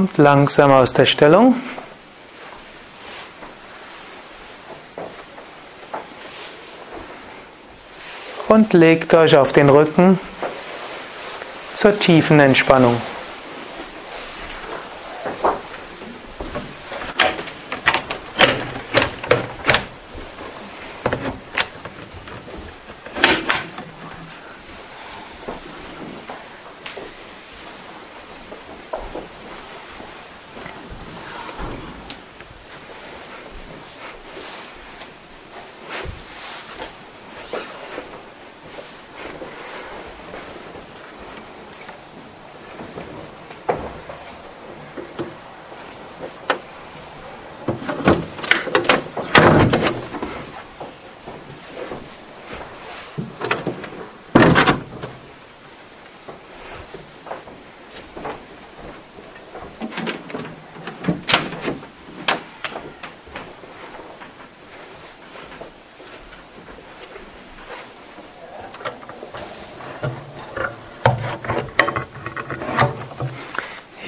Kommt langsam aus der Stellung. Und legt euch auf den Rücken zur tiefen Entspannung.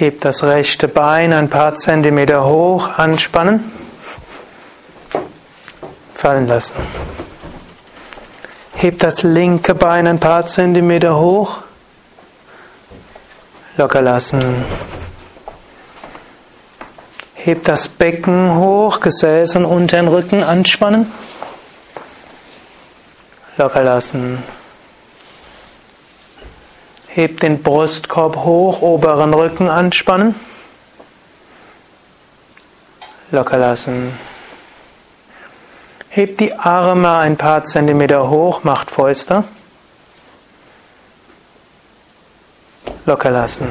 Hebt das rechte Bein ein paar Zentimeter hoch, anspannen, fallen lassen. Hebt das linke Bein ein paar Zentimeter hoch, locker lassen. Hebt das Becken hoch, Gesäß und unteren Rücken anspannen, locker lassen. Hebt den Brustkorb hoch, oberen Rücken anspannen. Locker lassen. Hebt die Arme ein paar Zentimeter hoch, macht Fäuste. Locker lassen.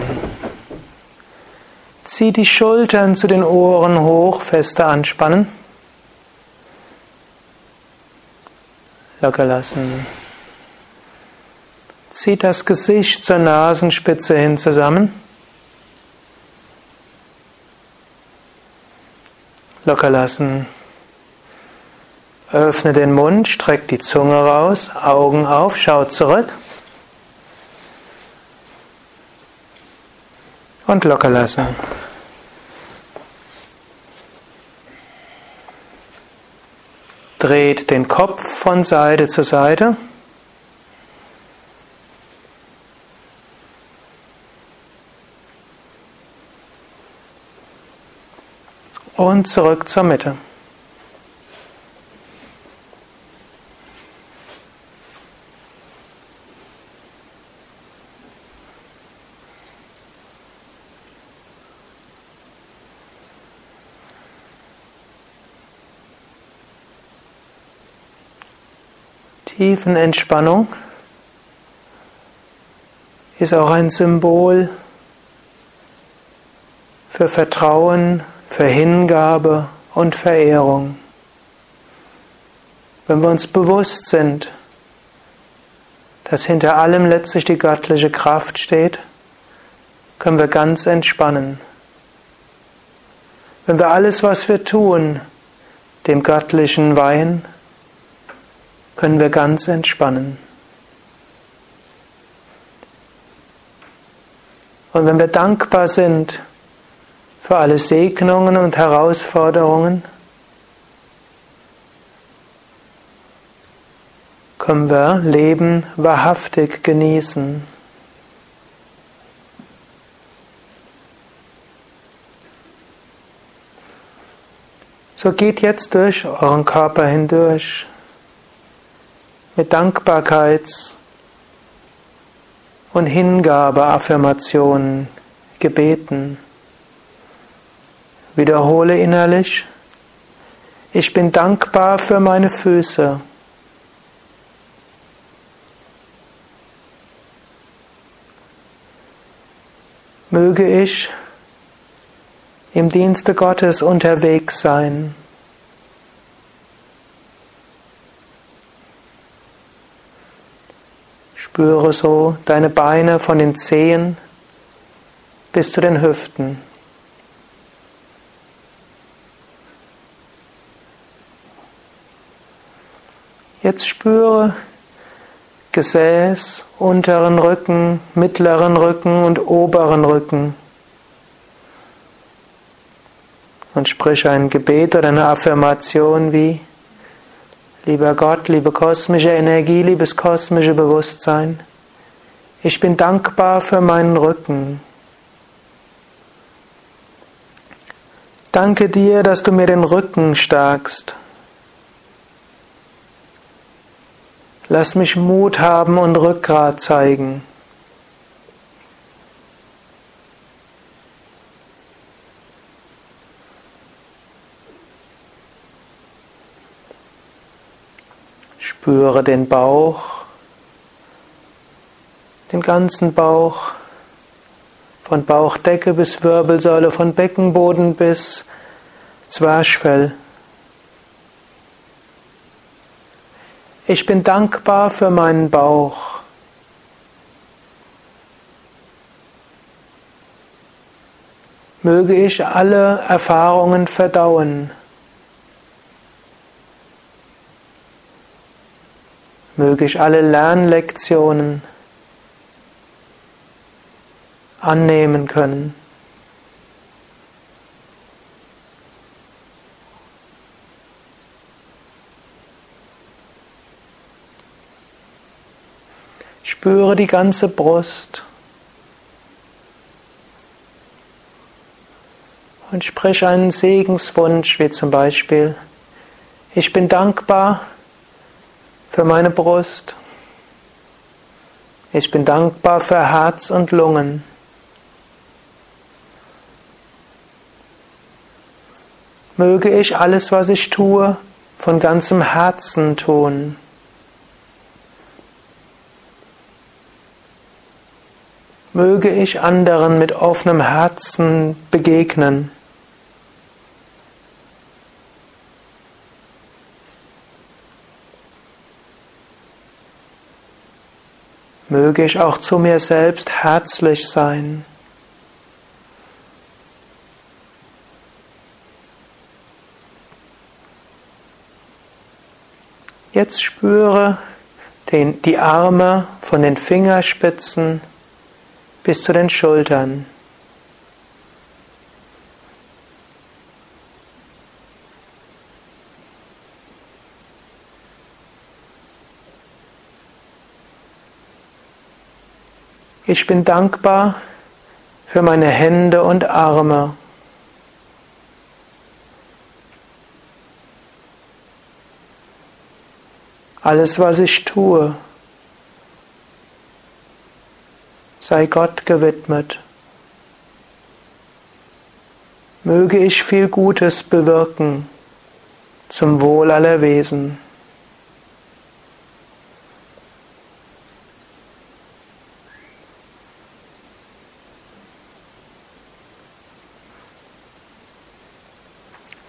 Zieh die Schultern zu den Ohren hoch, fester anspannen. Locker lassen. Zieht das Gesicht zur Nasenspitze hin zusammen. Locker lassen. Öffne den Mund, streck die Zunge raus, Augen auf, schau zurück. Und locker lassen. Dreht den Kopf von Seite zu Seite. Und zurück zur Mitte. Tiefenentspannung ist auch ein Symbol für Vertrauen, für Hingabe und Verehrung. Wenn wir uns bewusst sind, dass hinter allem letztlich die göttliche Kraft steht, können wir ganz entspannen. Wenn wir alles, was wir tun, dem Göttlichen weihen, können wir ganz entspannen. Und wenn wir dankbar sind für alle Segnungen und Herausforderungen können wir Leben wahrhaftig genießen. So geht jetzt durch euren Körper hindurch mit Dankbarkeits- und Hingabe-Affirmationen, Gebeten. Wiederhole innerlich, ich bin dankbar für meine Füße. Möge ich im Dienste Gottes unterwegs sein. Spüre so deine Beine von den Zehen bis zu den Hüften. Jetzt spüre Gesäß, unteren Rücken, mittleren Rücken und oberen Rücken. Und sprich ein Gebet oder eine Affirmation wie Lieber Gott, liebe kosmische Energie, liebes kosmische Bewusstsein, ich bin dankbar für meinen Rücken. Danke dir, dass du mir den Rücken stärkst. Lass mich Mut haben und Rückgrat zeigen. Spüre den Bauch, den ganzen Bauch, von Bauchdecke bis Wirbelsäule, von Beckenboden bis Zwerchfell. Ich bin dankbar für meinen Bauch. Möge ich alle Erfahrungen verdauen. Möge ich alle Lernlektionen annehmen können. Spüre die ganze Brust und sprich einen Segenswunsch, wie zum Beispiel, ich bin dankbar für meine Brust. Ich bin dankbar für Herz und Lungen. Möge ich alles, was ich tue, von ganzem Herzen tun. Möge ich anderen mit offenem Herzen begegnen. Möge ich auch zu mir selbst herzlich sein. Jetzt spüre den, die Arme von den Fingerspitzen bis zu den Schultern. Ich bin dankbar für meine Hände und Arme. Alles, was ich tue, sei Gott gewidmet. Möge ich viel Gutes bewirken zum Wohl aller Wesen.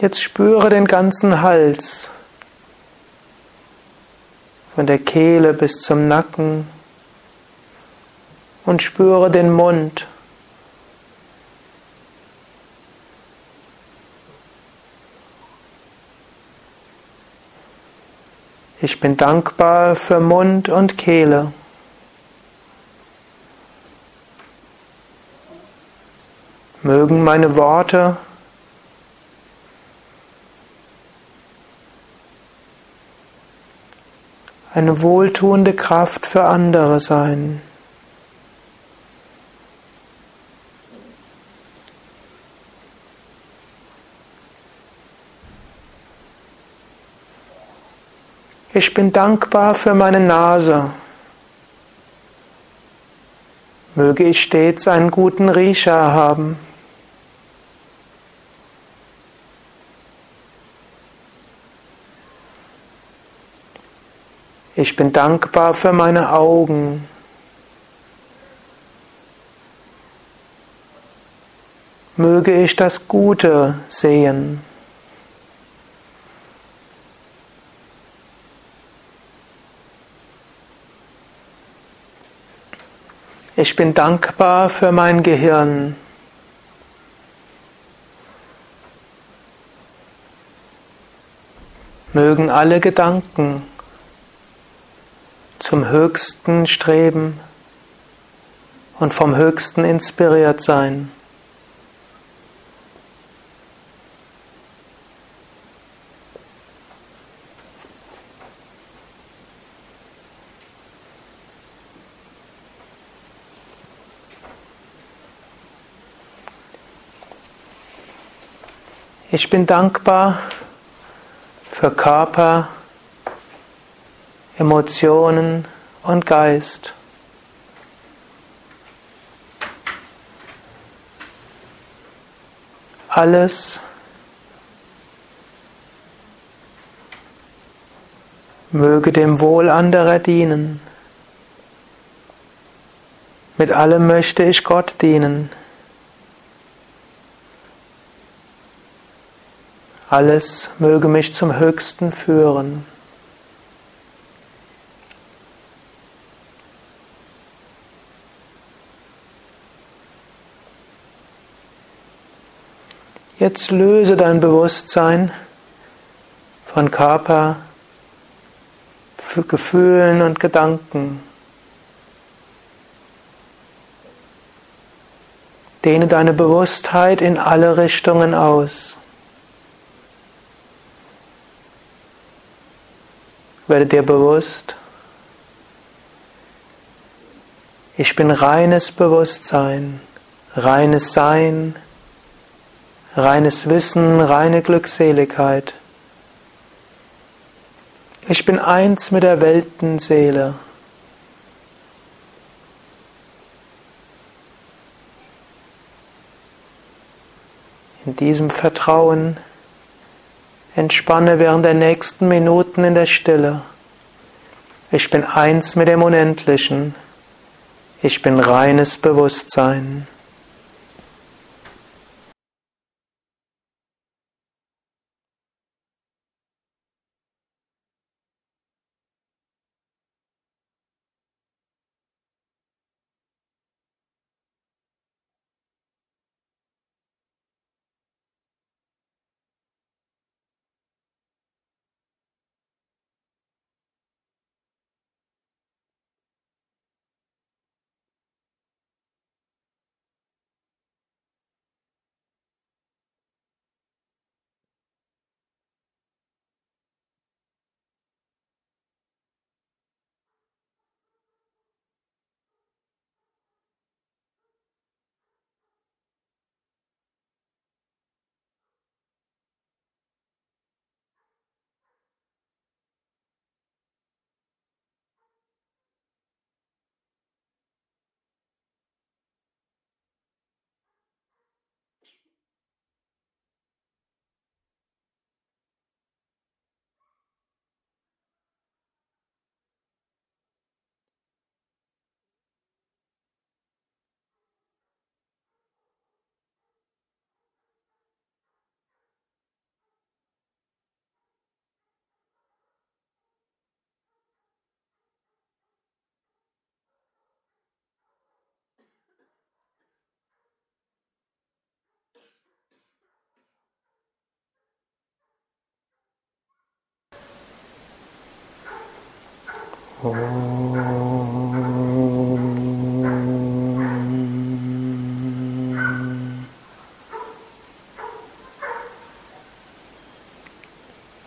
Jetzt spüre den ganzen Hals von der Kehle bis zum Nacken und spüre den Mund. Ich bin dankbar für Mund und Kehle. Mögen meine Worte eine wohltuende Kraft für andere sein. Ich bin dankbar für meine Nase. Möge ich stets einen guten Riecher haben. Ich bin dankbar für meine Augen. Möge ich das Gute sehen. Ich bin dankbar für mein Gehirn. Mögen alle Gedanken zum Höchsten streben und vom Höchsten inspiriert sein. Ich bin dankbar für Körper, Emotionen und Geist. Alles möge dem Wohl anderer dienen. Mit allem möchte ich Gott dienen. Alles möge mich zum Höchsten führen. Jetzt löse dein Bewusstsein von Körper, Gefühlen und Gedanken. Dehne deine Bewusstheit in alle Richtungen aus. Werde dir bewusst, ich bin reines Bewusstsein, reines Sein, reines Wissen, reine Glückseligkeit. Ich bin eins mit der Weltenseele. In diesem Vertrauen entspanne während der nächsten Minuten in der Stille. Ich bin eins mit dem Unendlichen. Ich bin reines Bewusstsein.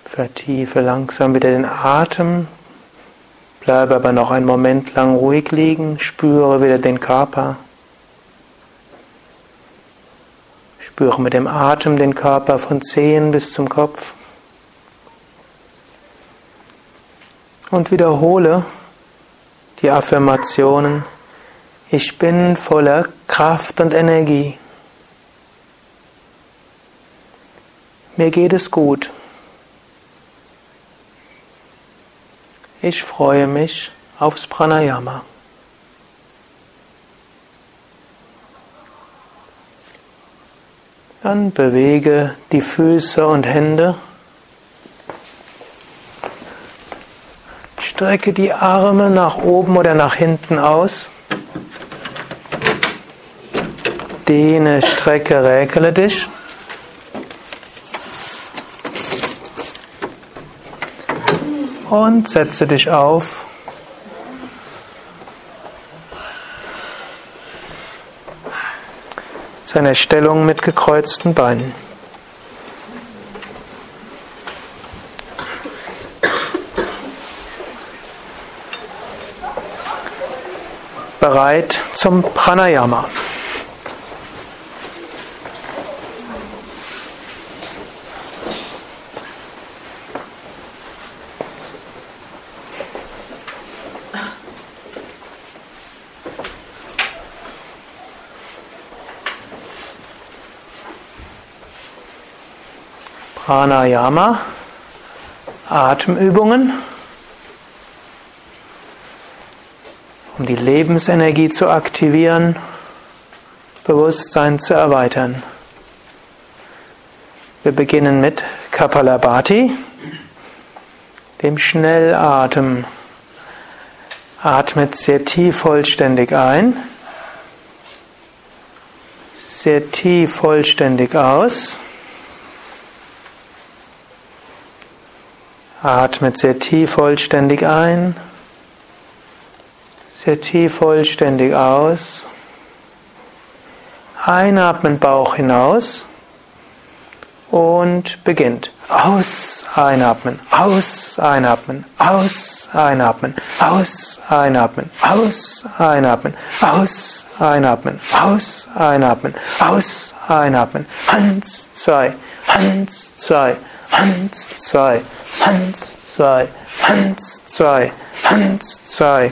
Vertiefe langsam wieder den Atem, bleibe aber noch einen Moment lang ruhig liegen, spüre wieder den Körper. Spüre mit dem Atem den Körper von Zehen bis zum Kopf. Und wiederhole die Affirmationen. Ich bin voller Kraft und Energie. Mir geht es gut. Ich freue mich aufs Pranayama. Dann bewege die Füße und Hände. Strecke die Arme nach oben oder nach hinten aus. Dehne, strecke, räkele dich. Und setze dich auf. Zu einer Stellung mit gekreuzten Beinen. bereit zum Pranayama. Pranayama, Atemübungen. Die Lebensenergie zu aktivieren, Bewusstsein zu erweitern. Wir beginnen mit Kapalabhati, dem Schnellatem. Atmet sehr tief vollständig ein, sehr tief vollständig aus. Atmet sehr tief vollständig ein, sehr tief vollständig aus. Einatmen Bauch hinaus und beginnt. Aus, einatmen, aus, einatmen, aus, einatmen, aus, einatmen, aus, einatmen, aus, einatmen, aus, einatmen, aus, einatmen. Hans, zwei, Hans, zwei, Hans, zwei, Hans, zwei, Hans, zwei, Hans, zwei,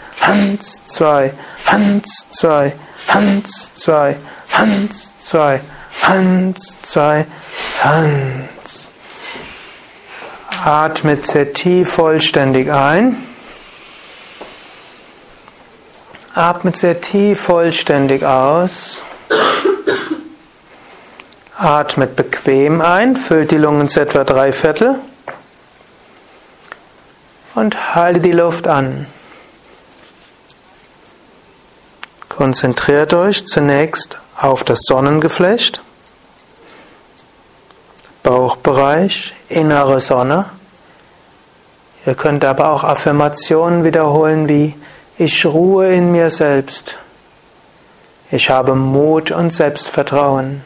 Hans, zwei, Hans, zwei, Hans, zwei, Hans, zwei, Hans, zwei, Hans. Sehr tief vollständig ein. Sehr tief vollständig aus. Atmet bequem ein, füllt die Lungen zu etwa drei Viertel und halte die Luft an. Konzentriert euch zunächst auf das Sonnengeflecht, Bauchbereich, innere Sonne. Ihr könnt aber auch Affirmationen wiederholen wie ich ruhe in mir selbst. Ich habe Mut und Selbstvertrauen.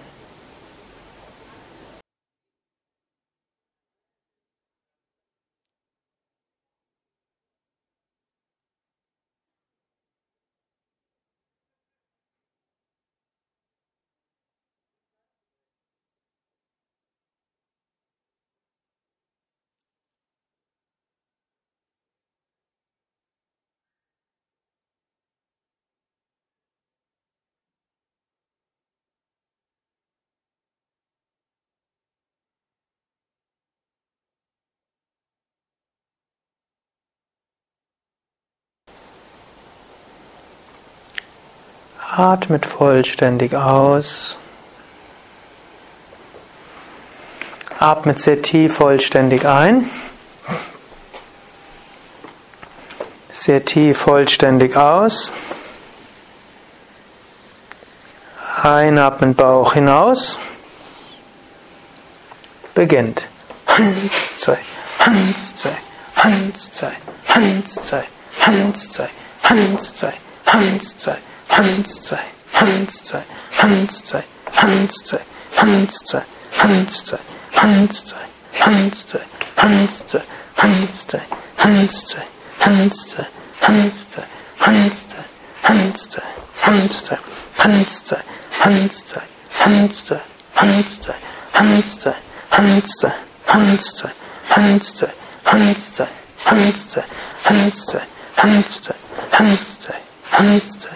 Atmet vollständig aus. Atmet sehr tief vollständig ein. Sehr tief vollständig aus. Einatmen Bauch hinaus. Beginnt. Hans, zwei, Hans, zwei, Hans, zwei, Hans, zwei, Hans, zwei, Hans, zwei, Hans, zwei. Hans zwei, Hans zwei, Hans zwei, Hans zwei, Hans zwei, Hans zwei, Hans zwei, Hans zwei, Hans zwei, Hans zwei, Hans zwei, Hans zwei, Hans zwei, Hans zwei, Hans zwei, Hans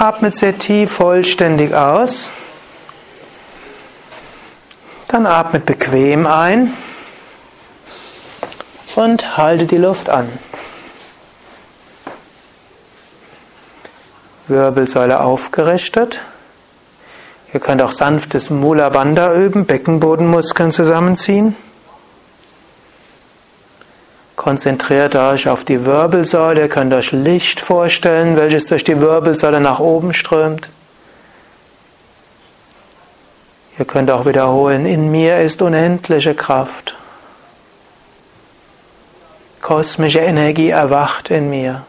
Atmet sehr tief vollständig aus. Dann atmet bequem ein und halte die Luft an. Wirbelsäule aufgerichtet. Ihr könnt auch sanftes Mula Bandha üben, Beckenbodenmuskeln zusammenziehen. Konzentriert euch auf die Wirbelsäule. Ihr könnt euch Licht vorstellen, welches durch die Wirbelsäule nach oben strömt. Ihr könnt auch wiederholen, in mir ist unendliche Kraft. Kosmische Energie erwacht in mir.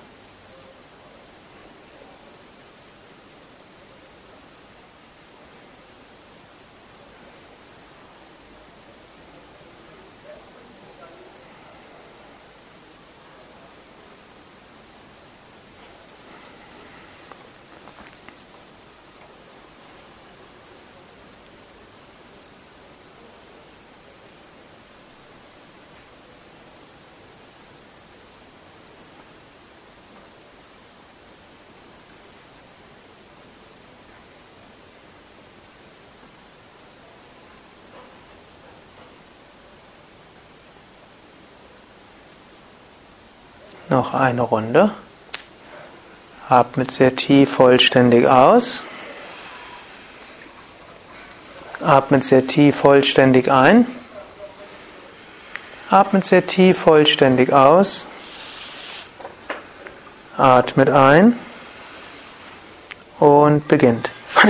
Noch eine Runde. Atmet sehr tief vollständig aus. Atmet sehr tief vollständig ein. Atmet sehr tief vollständig aus. Atmet ein und beginnt. (laughs)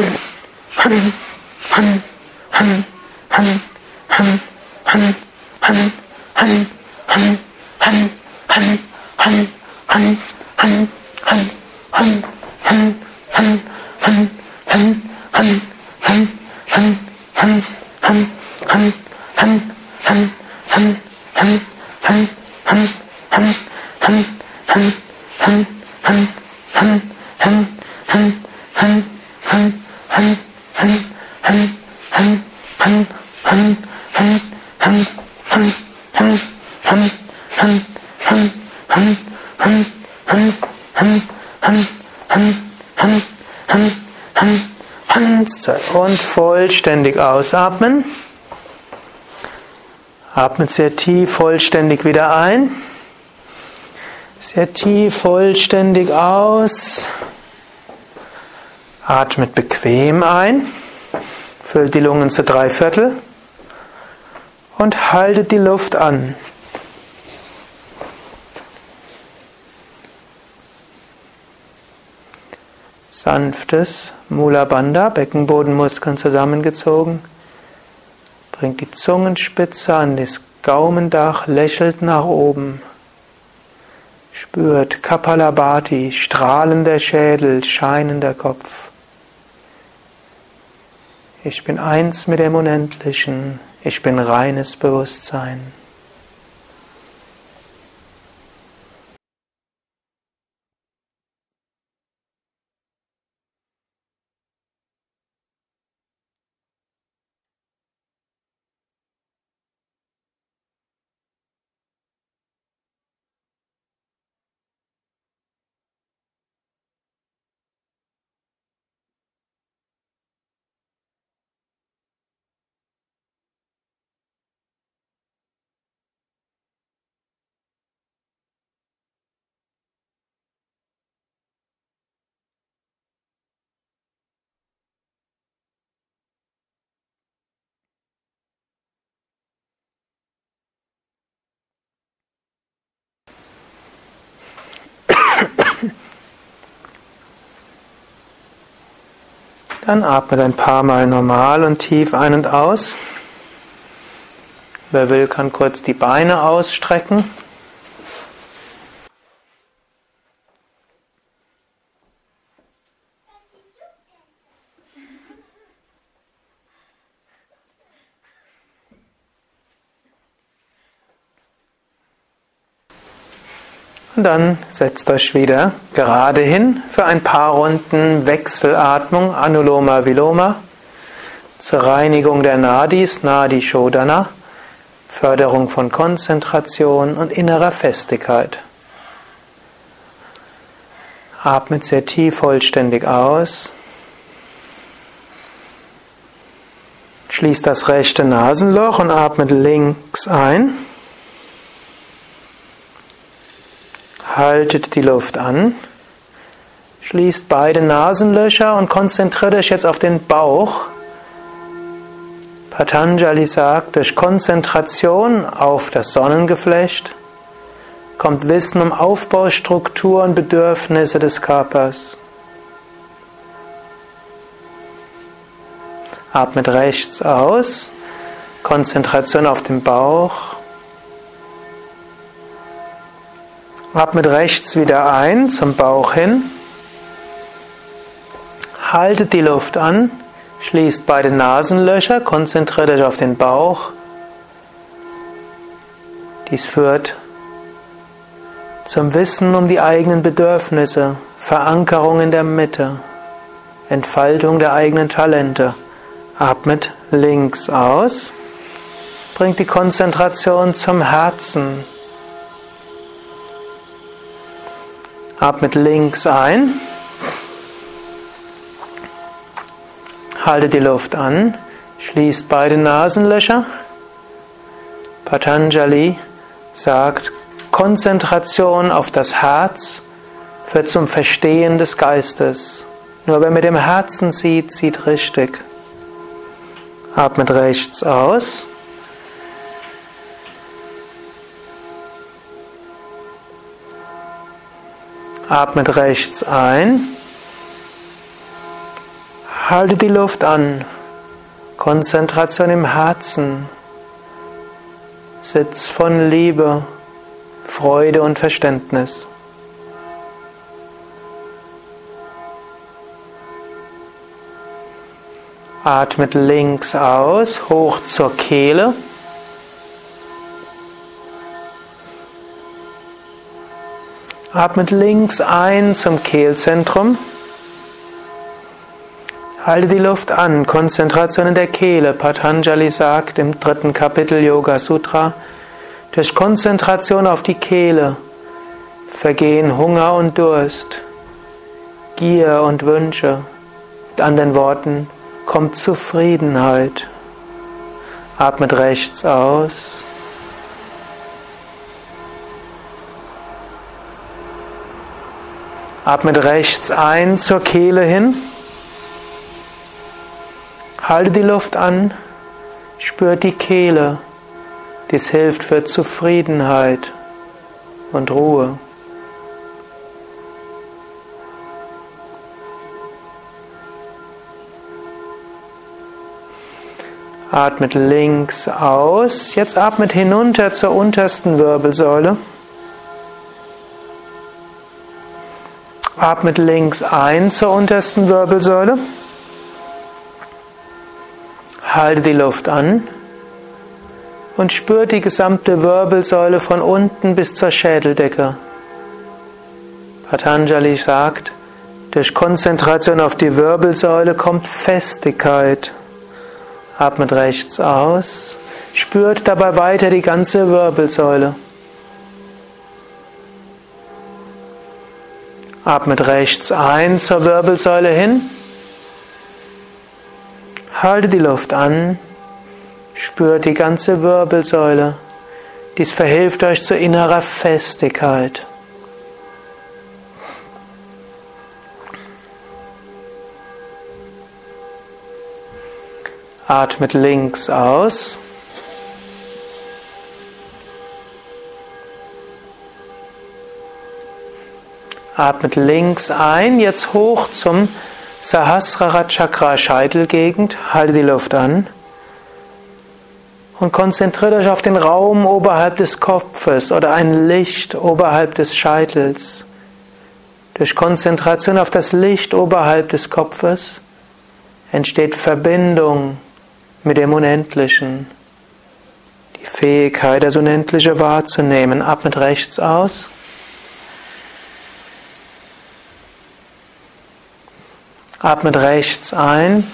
ausatmen. Atmet sehr tief vollständig wieder ein. Sehr tief vollständig aus. Atmet bequem ein. Füllt die Lungen zu drei Viertel. Und haltet die Luft an. Sanftes Mula Bandha, Beckenbodenmuskeln zusammengezogen. Bringt die Zungenspitze an das Gaumendach, lächelt nach oben. Spürt Kapalabhati, strahlender Schädel, scheinender Kopf. Ich bin eins mit dem Unendlichen, ich bin reines Bewusstsein. Dann atmet ein paar Mal normal und tief ein und aus. Wer will, kann kurz die Beine ausstrecken. Und dann setzt euch wieder gerade hin für ein paar Runden Wechselatmung, Anuloma Viloma, zur Reinigung der Nadis, Nadi Shodana, Förderung von Konzentration und innerer Festigkeit. Atmet sehr tief vollständig aus. Schließt das rechte Nasenloch und atmet links ein. Haltet die Luft an. Schließt beide Nasenlöcher und konzentriert euch jetzt auf den Bauch. Patanjali sagt, durch Konzentration auf das Sonnengeflecht kommt Wissen um Aufbaustruktur und Bedürfnisse des Körpers. Atmet rechts aus. Konzentration auf den Bauch. Atmet rechts wieder ein zum Bauch hin. Haltet die Luft an. Schließt beide Nasenlöcher. Konzentriert euch auf den Bauch. Dies führt zum Wissen um die eigenen Bedürfnisse, Verankerung in der Mitte, Entfaltung der eigenen Talente. Atmet links aus, bringt die Konzentration zum Herzen. Atmet links ein, haltet die Luft an, schließt beide Nasenlöcher. Patanjali sagt, Konzentration auf das Herz führt zum Verstehen des Geistes. Nur wer mit dem Herzen sieht, sieht richtig. Atmet rechts aus. Atmet rechts ein. Halte die Luft an. Konzentration im Herzen. Sitz von Liebe. Freude und Verständnis. Atmet links aus, hoch zur Kehle. Atmet links ein zum Kehlzentrum. Halte die Luft an, Konzentration in der Kehle. Patanjali sagt im dritten Kapitel Yoga Sutra, durch Konzentration auf die Kehle vergehen Hunger und Durst, Gier und Wünsche. Mit anderen Worten, kommt Zufriedenheit. Atmet rechts aus. Atmet rechts ein zur Kehle hin. Halte die Luft an. Spürt die Kehle. Dies hilft für Zufriedenheit und Ruhe. Atmet links aus. Jetzt atmet hinunter zur untersten Wirbelsäule. Atmet links ein zur untersten Wirbelsäule. Halte die Luft an und spürt die gesamte Wirbelsäule von unten bis zur Schädeldecke. Patanjali sagt, durch Konzentration auf die Wirbelsäule kommt Festigkeit. Atmet rechts aus, spürt dabei weiter die ganze Wirbelsäule. Atmet rechts ein zur Wirbelsäule hin. Halte die Luft an. Spürt die ganze Wirbelsäule. Dies verhilft euch zu innerer Festigkeit. Atmet links aus. Atmet links ein, jetzt hoch zum Sahasrara Chakra Scheitelgegend. Halte die Luft an und konzentriert euch auf den Raum oberhalb des Kopfes oder ein Licht oberhalb des Scheitels. Durch Konzentration auf das Licht oberhalb des Kopfes entsteht Verbindung mit dem Unendlichen. Die Fähigkeit, das Unendliche wahrzunehmen. Atmet rechts aus. Atmet rechts ein.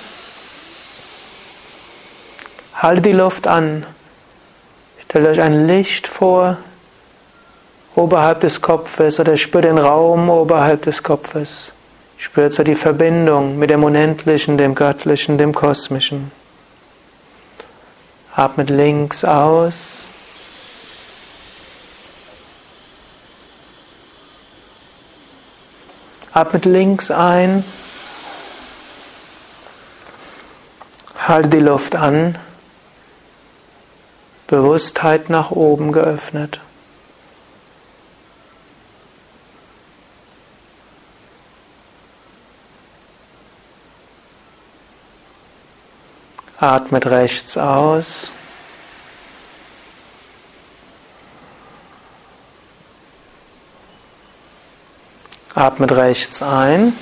Halte die Luft an. Stellt euch ein Licht vor, oberhalb des Kopfes oder spürt den Raum oberhalb des Kopfes. Spürt so die Verbindung mit dem Unendlichen, dem Göttlichen, dem Kosmischen. Atmet links aus. Atmet links ein. Halte die Luft an. Bewusstheit nach oben geöffnet. Atmet rechts aus. Atmet rechts ein.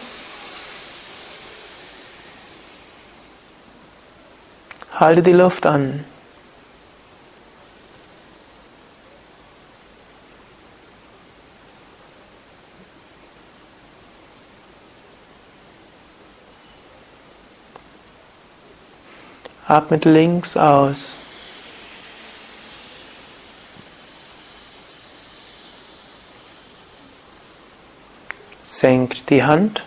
Halte die Luft an. Atmet links aus. Senkt die Hand.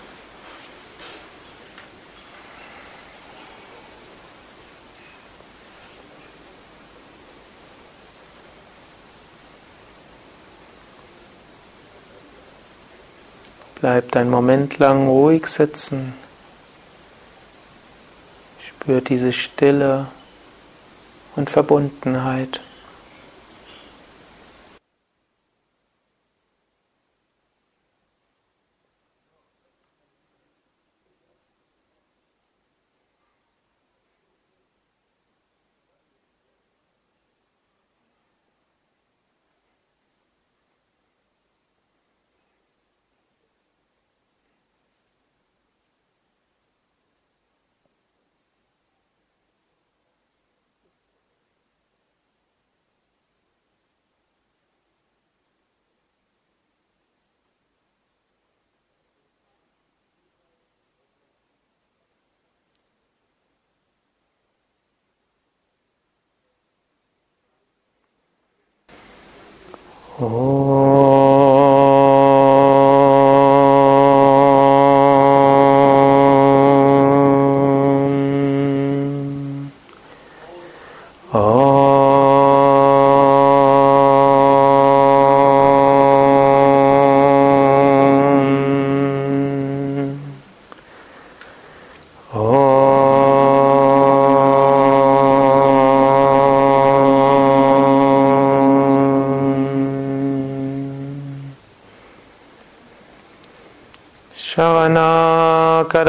Bleibt einen Moment lang ruhig sitzen. Spürt diese Stille und Verbundenheit.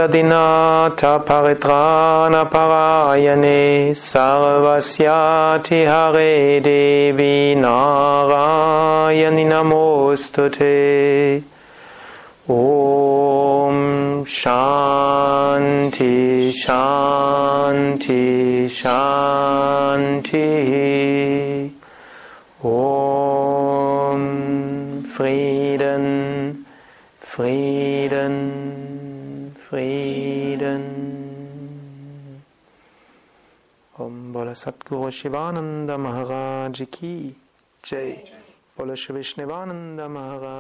Karadinata Paritrana Parayane Sarvasyati Hare Devi Narayani Namostute. Om Shanti Shanti Shanti Shivanand महाराज की। जय। बोलो श्री विष्णुवानंद महाराज।